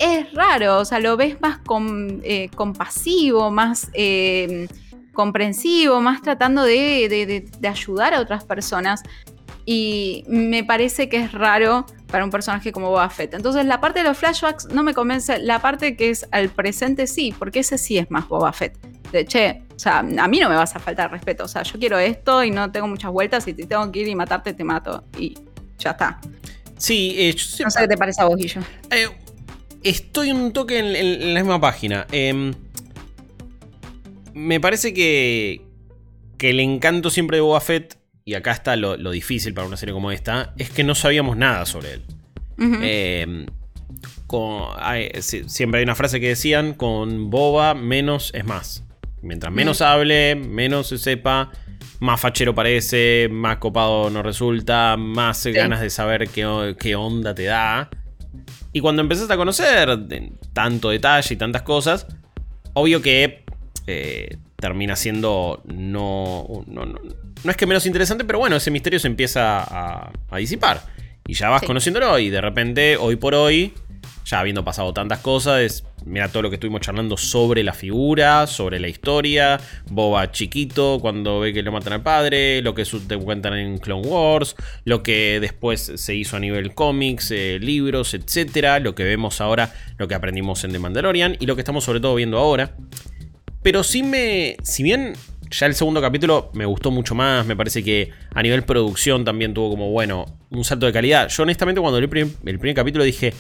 es raro, o sea, lo ves más eh, compasivo, más eh, comprensivo, más tratando de, ayudar a otras personas. Y me parece que es raro para un personaje como Boba Fett. Entonces, la parte de los flashbacks no me convence. La parte que es al presente sí, porque ese sí es más Boba Fett. De che, o sea, a mí no me vas a faltar respeto. O sea, yo quiero esto y no tengo muchas vueltas. Y te tengo que ir y matarte, te mato. Y ya está. Sí, eh, no sé qué te parece a vos, Guillo. Eh, Estoy un toque en, la misma página. Em, me parece que, que el encanto siempre de Boba Fett, y acá está lo, difícil para una serie como esta, es que no sabíamos nada sobre él. Em, siempre hay una frase que decían, con Boba menos es más. Mientras menos hable, menos se sepa, más fachero parece, más copado nos resulta, más ganas de saber qué, qué onda te da. Y cuando empezaste a conocer tanto detalle y tantas cosas, obvio que eh, termina siendo no, no, no, es que menos interesante, pero bueno, ese misterio se empieza a, disipar. Y ya vas conociéndolo y de repente, hoy por hoy, ya habiendo pasado tantas cosas, mira todo lo que estuvimos charlando sobre la figura, sobre la historia, Boba chiquito cuando ve que le matan al padre, lo que te cuentan en Clone Wars, lo que después se hizo a nivel cómics, eh, libros, etcétera, lo que vemos ahora, lo que aprendimos en The Mandalorian y lo que estamos sobre todo viendo ahora. Pero sí me, si bien ya el segundo capítulo me gustó mucho más. Me parece que a nivel producción también tuvo como, bueno, un salto de calidad. Yo honestamente cuando leí el primer capítulo dije,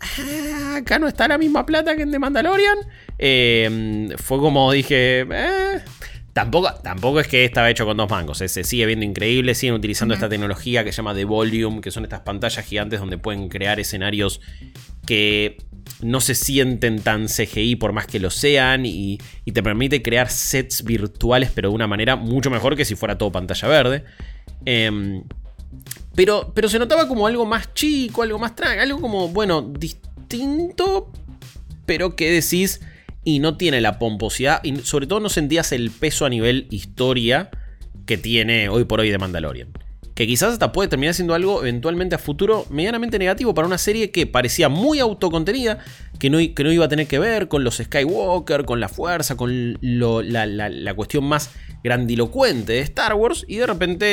Ah, acá no está la misma plata que en The Mandalorian. Eh, fue como dije, eh, Tampoco, tampoco, es que estaba hecho con dos mangos, eh, se sigue viendo increíble, siguen utilizando esta tecnología que se llama The Volume, que son estas pantallas gigantes donde pueden crear escenarios que no se sienten tan CGI por más que lo sean y, te permite crear sets virtuales pero de una manera mucho mejor que si fuera todo pantalla verde. Em, pero, pero se notaba como algo más chico, algo más tranquilo, algo como, bueno, distinto, pero que decís y no tiene la pomposidad y sobre todo no sentías el peso a nivel historia que tiene hoy por hoy de Mandalorian. Que quizás hasta puede terminar siendo algo eventualmente a futuro medianamente negativo para una serie que parecía muy autocontenida, que no, que no iba a tener que ver con los Skywalker, con la fuerza, con la, cuestión más grandilocuente de Star Wars y de repente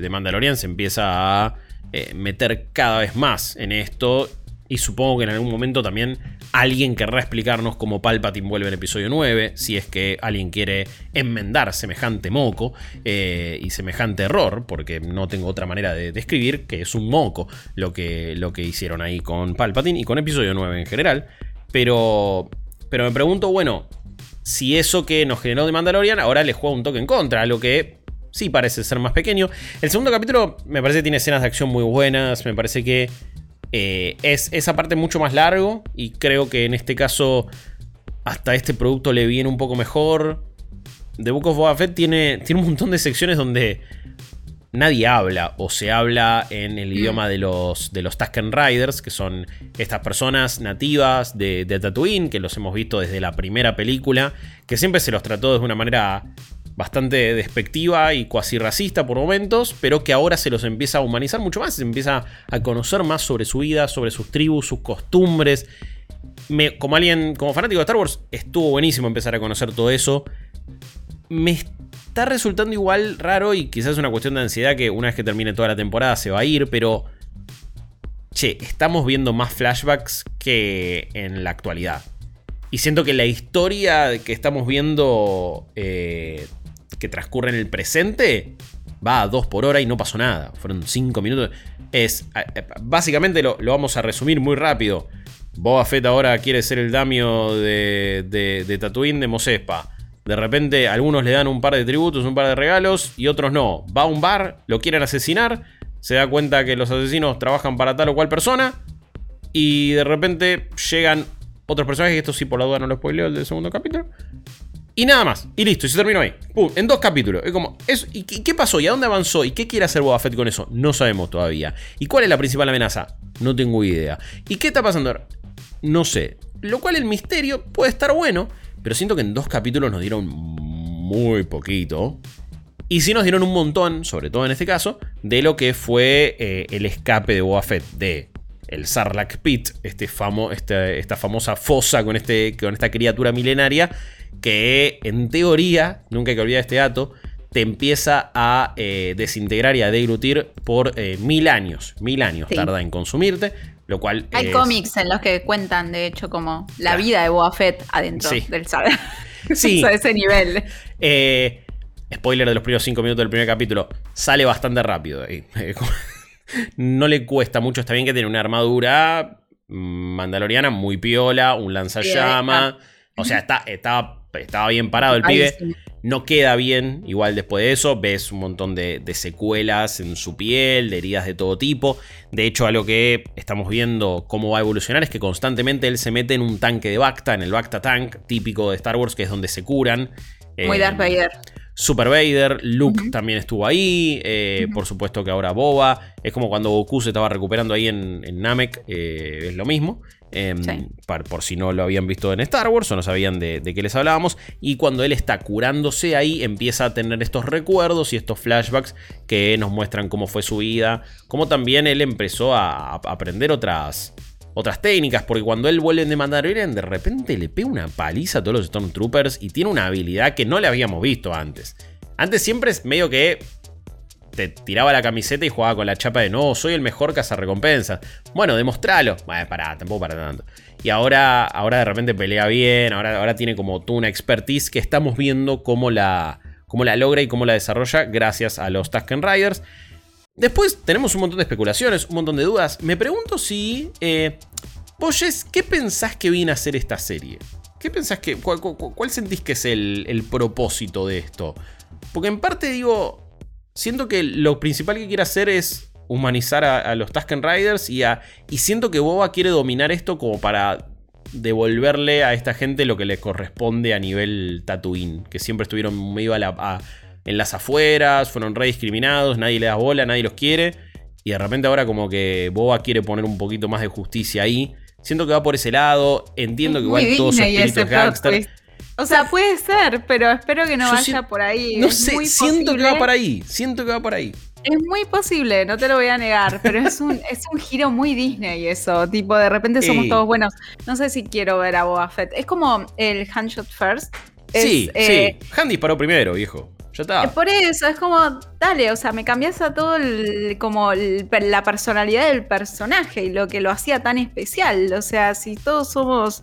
de Mandalorian se empieza a eh, meter cada vez más en esto y supongo que en algún momento también alguien querrá explicarnos cómo Palpatine vuelve en episodio 9, si es que alguien quiere enmendar semejante moco eh, y semejante error, porque no tengo otra manera de describir que es un moco lo que, lo que hicieron ahí con Palpatine y con episodio 9 en general. Pero, pero me pregunto, bueno, si eso que nos generó de Mandalorian ahora le juega un toque en contra, lo que sí parece ser más pequeño. El segundo capítulo me parece que tiene escenas de acción muy buenas, me parece que eh, es esa parte mucho más largo y creo que en este caso hasta este producto le viene un poco mejor. The Book of Boba Fett tiene, tiene un montón de secciones donde nadie habla o se habla en el mm. idioma de los, de los Tusken Riders, que son estas personas nativas de, de, Tatooine, que los hemos visto desde la primera película, que siempre se los trató de una manera bastante despectiva y cuasi racista por momentos, pero que ahora se los empieza a humanizar mucho más, se empieza a conocer más sobre su vida, sobre sus tribus, sus costumbres. Me, como alguien, como fanático de Star Wars, estuvo buenísimo empezar a conocer todo eso. Me está resultando igual raro y quizás es una cuestión de ansiedad que una vez que termine toda la temporada se va a ir, pero... Che, estamos viendo más flashbacks que en la actualidad. Y siento que la historia que estamos viendo eh, que transcurre en el presente va a 2 por hora y no pasó nada. Fueron 5 minutos. Es. Básicamente lo, vamos a resumir muy rápido. Boba Fett ahora quiere ser el damio de, de, de Tatooine de Mosespa. De repente algunos le dan un par de tributos, un par de regalos y otros no. Va a un bar, lo quieren asesinar, se da cuenta que los asesinos trabajan para tal o cual persona y de repente llegan otros personajes, esto sí por la duda no lo spoileo el del segundo capítulo, y nada más. Y listo, y se terminó ahí. En dos capítulos. Es como, ¿y qué pasó? ¿Y a dónde avanzó? ¿Y qué quiere hacer Boba Fett con eso? No sabemos todavía. ¿Y cuál es la principal amenaza? No tengo idea. ¿Y qué está pasando ahora? No sé. Lo cual el misterio puede estar bueno, pero siento que en dos capítulos nos dieron muy poquito. Y sí nos dieron un montón, sobre todo en este caso, de lo que fue eh, el escape de Boba Fett de el Sarlacc Pit, este famo, este, esta famosa fosa con, este, con esta criatura milenaria que en teoría, nunca hay que olvidar este dato, te empieza a eh, desintegrar y a deglutir por eh, mil años. Mil años tarda en consumirte, lo cual... Hay cómics en los que cuentan, de hecho, como la vida de Boba Fett adentro del sable. *laughs* Sí. *laughs* a ese nivel. Eh, spoiler de los primeros cinco minutos del primer capítulo. Sale bastante rápido ahí. *laughs* no le cuesta mucho, está bien que tiene una armadura mandaloriana muy piola, un lanzallama. O sea, está, está estaba bien parado el pibe. No queda bien, igual después de eso, ves un montón de, secuelas en su piel, de heridas de todo tipo. De hecho, algo que estamos viendo cómo va a evolucionar es que constantemente él se mete en un tanque de Bacta, en el Bacta Tank, típico de Star Wars, que es donde se curan. Muy Darth eh, Vader. Super Vader, Luke también estuvo ahí, eh, por supuesto que ahora Boba, es como cuando Goku se estaba recuperando ahí en, Namek, eh, es lo mismo. Em, por, si no lo habían visto en Star Wars o no sabían de, qué les hablábamos. Y cuando él está curándose ahí, empieza a tener estos recuerdos y estos flashbacks que nos muestran cómo fue su vida. Como también él empezó a, aprender otras, otras técnicas. Porque cuando él vuelve de Mandalorian, de repente le pega una paliza a todos los Stormtroopers y tiene una habilidad que no le habíamos visto antes. Antes siempre es medio que te tiraba la camiseta y jugaba con la chapa de no, soy el mejor cazarrecompensa. Bueno, demostralo. Bueno, pará, tampoco para tanto. Y ahora, ahora de repente pelea bien, ahora, ahora tiene como tú una expertise que estamos viendo cómo la, cómo la logra y cómo la desarrolla gracias a los Tusken Riders. Después tenemos un montón de especulaciones, un montón de dudas. Me pregunto si. Eh, ¿qué pensás que viene a hacer esta serie? ¿Qué pensás que. ¿Cuál, sentís que es el, propósito de esto? Porque en parte digo, siento que lo principal que quiere hacer es humanizar a, los Tusken Riders y, a, y siento que Boba quiere dominar esto como para devolverle a esta gente lo que le corresponde a nivel Tatooine, que siempre estuvieron medio en las afueras, fueron re discriminados, nadie le da bola, nadie los quiere. Y de repente ahora como que Boba quiere poner un poquito más de justicia ahí. Siento que va por ese lado. Entiendo que igual todo su espíritu gangster. O sea, puede ser, pero espero que no vaya por ahí. No sé, siento que va por ahí. Siento que va por ahí. Es muy posible, no te lo voy a negar, pero es un, es un giro muy Disney eso. Tipo, de repente somos todos buenos. No sé si quiero ver a Boba Fett. Es como el Handshot First. sí, sí. Eh, Han disparó primero, viejo. Ya está. Eh, por eso, es como, dale, o sea, me cambias a todo el, como la personalidad del personaje y lo que lo hacía tan especial. O sea, si todos somos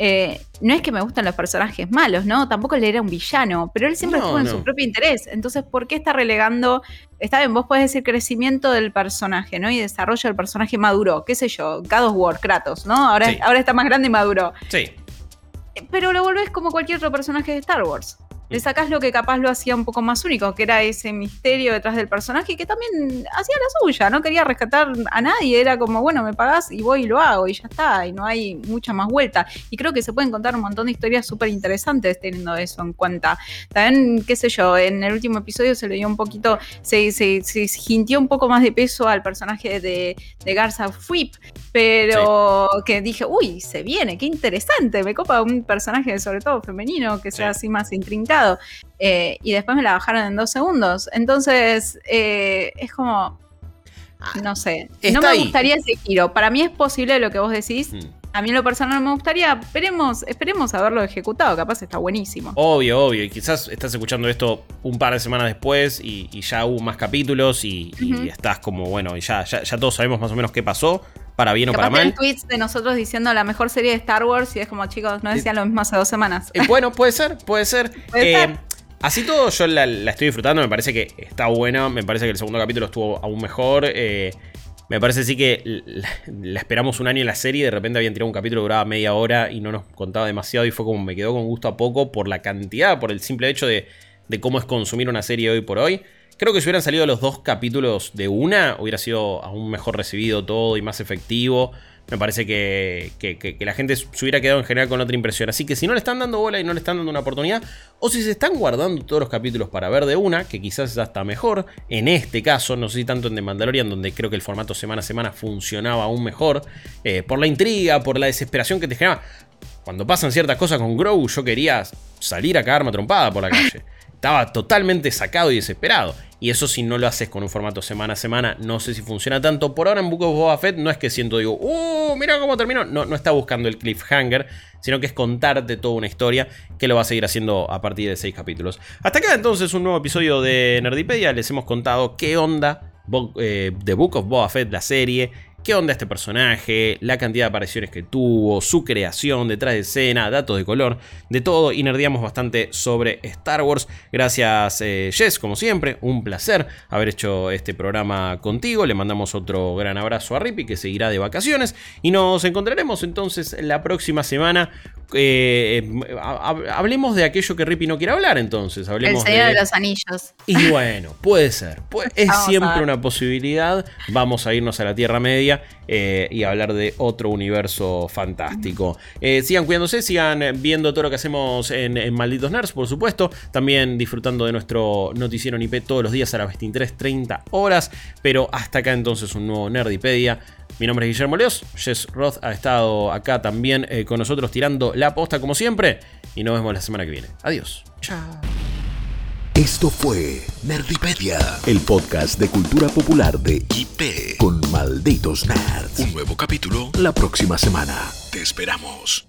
eh, no es que me gustan los personajes malos, ¿no? Tampoco le era un villano, pero él siempre estuvo en su propio interés. Entonces, ¿por qué está relegando? Está bien, vos podés decir crecimiento del personaje, ¿no? Y desarrollo del personaje maduro, qué sé yo, God of War, Kratos, ¿no? Ahora, ahora está más grande y maduro. Sí. Pero lo volvés como cualquier otro personaje de Star Wars. Le sacás lo que capaz lo hacía un poco más único, que era ese misterio detrás del personaje que también hacía la suya, no quería rescatar a nadie, era como, bueno, me pagás y voy y lo hago y ya está, y no hay mucha más vuelta. Y creo que se pueden contar un montón de historias súper interesantes teniendo eso en cuenta. También, qué sé yo, en el último episodio se le dio un poquito, se, se, se sintió un poco más de peso al personaje de, de Garza Fuip, pero que dije, uy, se viene, qué interesante, me copa un personaje sobre todo femenino que sea así más intrincado. Eh, y después me la bajaron en dos segundos. Entonces, eh, es como, ah, no sé, no me gustaría ese giro. Para mí es posible lo que vos decís. Mm. A mí en lo personal me gustaría, esperemos, esperemos haberlo ejecutado, capaz está buenísimo. Obvio, obvio, y quizás estás escuchando esto un par de semanas después y, ya hubo más capítulos y, estás como, bueno, y ya, ya, ya todos sabemos más o menos qué pasó para bien o para mal. tweets de nosotros diciendo la mejor serie de Star Wars y es como, chicos, no decían lo mismo hace dos semanas. Eh, bueno, puede ser, puede ser. Eh, así todo, yo la, estoy disfrutando, me parece que está bueno, me parece que el segundo capítulo estuvo aún mejor. Eh, me parece sí que la, esperamos un año en la serie y de repente habían tirado un capítulo que duraba media hora y no nos contaba demasiado y fue como me quedó con gusto a poco por la cantidad, por el simple hecho de, de cómo es consumir una serie hoy por hoy. Creo que si hubieran salido los dos capítulos de una, hubiera sido aún mejor recibido todo y más efectivo. Me parece que, la gente se hubiera quedado en general con otra impresión. Así que si no le están dando bola y no le están dando una oportunidad, o si se están guardando todos los capítulos para ver de una, que quizás es hasta mejor, en este caso, no sé si tanto en The Mandalorian, donde creo que el formato semana a semana funcionaba aún mejor, eh, por la intriga, por la desesperación que te generaba. Cuando pasan ciertas cosas con Grow, yo quería salir a cagarme trompada por la calle. *laughs* Estaba totalmente sacado y desesperado. Y eso si no lo haces con un formato semana a semana, no sé si funciona tanto. Por ahora en Book of Boba Fett no es que siento, digo, ¡uh! Mira cómo terminó. No, no está buscando el cliffhanger, sino que es contarte toda una historia que lo va a seguir haciendo a partir de seis capítulos. Hasta acá entonces un nuevo episodio de Nerdipedia. Les hemos contado qué onda The eh, Book of Boba Fett, la serie, qué onda este personaje, la cantidad de apariciones que tuvo, su creación, detrás de escena, datos de color, de todo y nerdeamos bastante sobre Star Wars. Gracias eh, Jess, como siempre, un placer haber hecho este programa contigo. Le mandamos otro gran abrazo a Rippy que seguirá de vacaciones y nos encontraremos entonces la próxima semana eh, hablemos de aquello que Rippy no quiere hablar, entonces. Hablemos el Señor de... los Anillos. Y bueno, puede ser. es siempre una posibilidad. Vamos a irnos a la Tierra Media eh, y hablar de otro universo fantástico. Eh, sigan cuidándose, sigan viendo todo lo que hacemos en, Malditos Nerds, por supuesto. También disfrutando de nuestro noticiero NIP todos los días a las 23.30 horas. Pero hasta acá entonces un nuevo Nerdipedia. Mi nombre es Guillermo Leos. Jess Roth ha estado acá también eh, con nosotros tirando la posta como siempre. Y nos vemos la semana que viene. Adiós. Chao. Esto fue Nerdipedia, el podcast de cultura popular de IP con malditos nerds. Un nuevo capítulo la próxima semana. Te esperamos.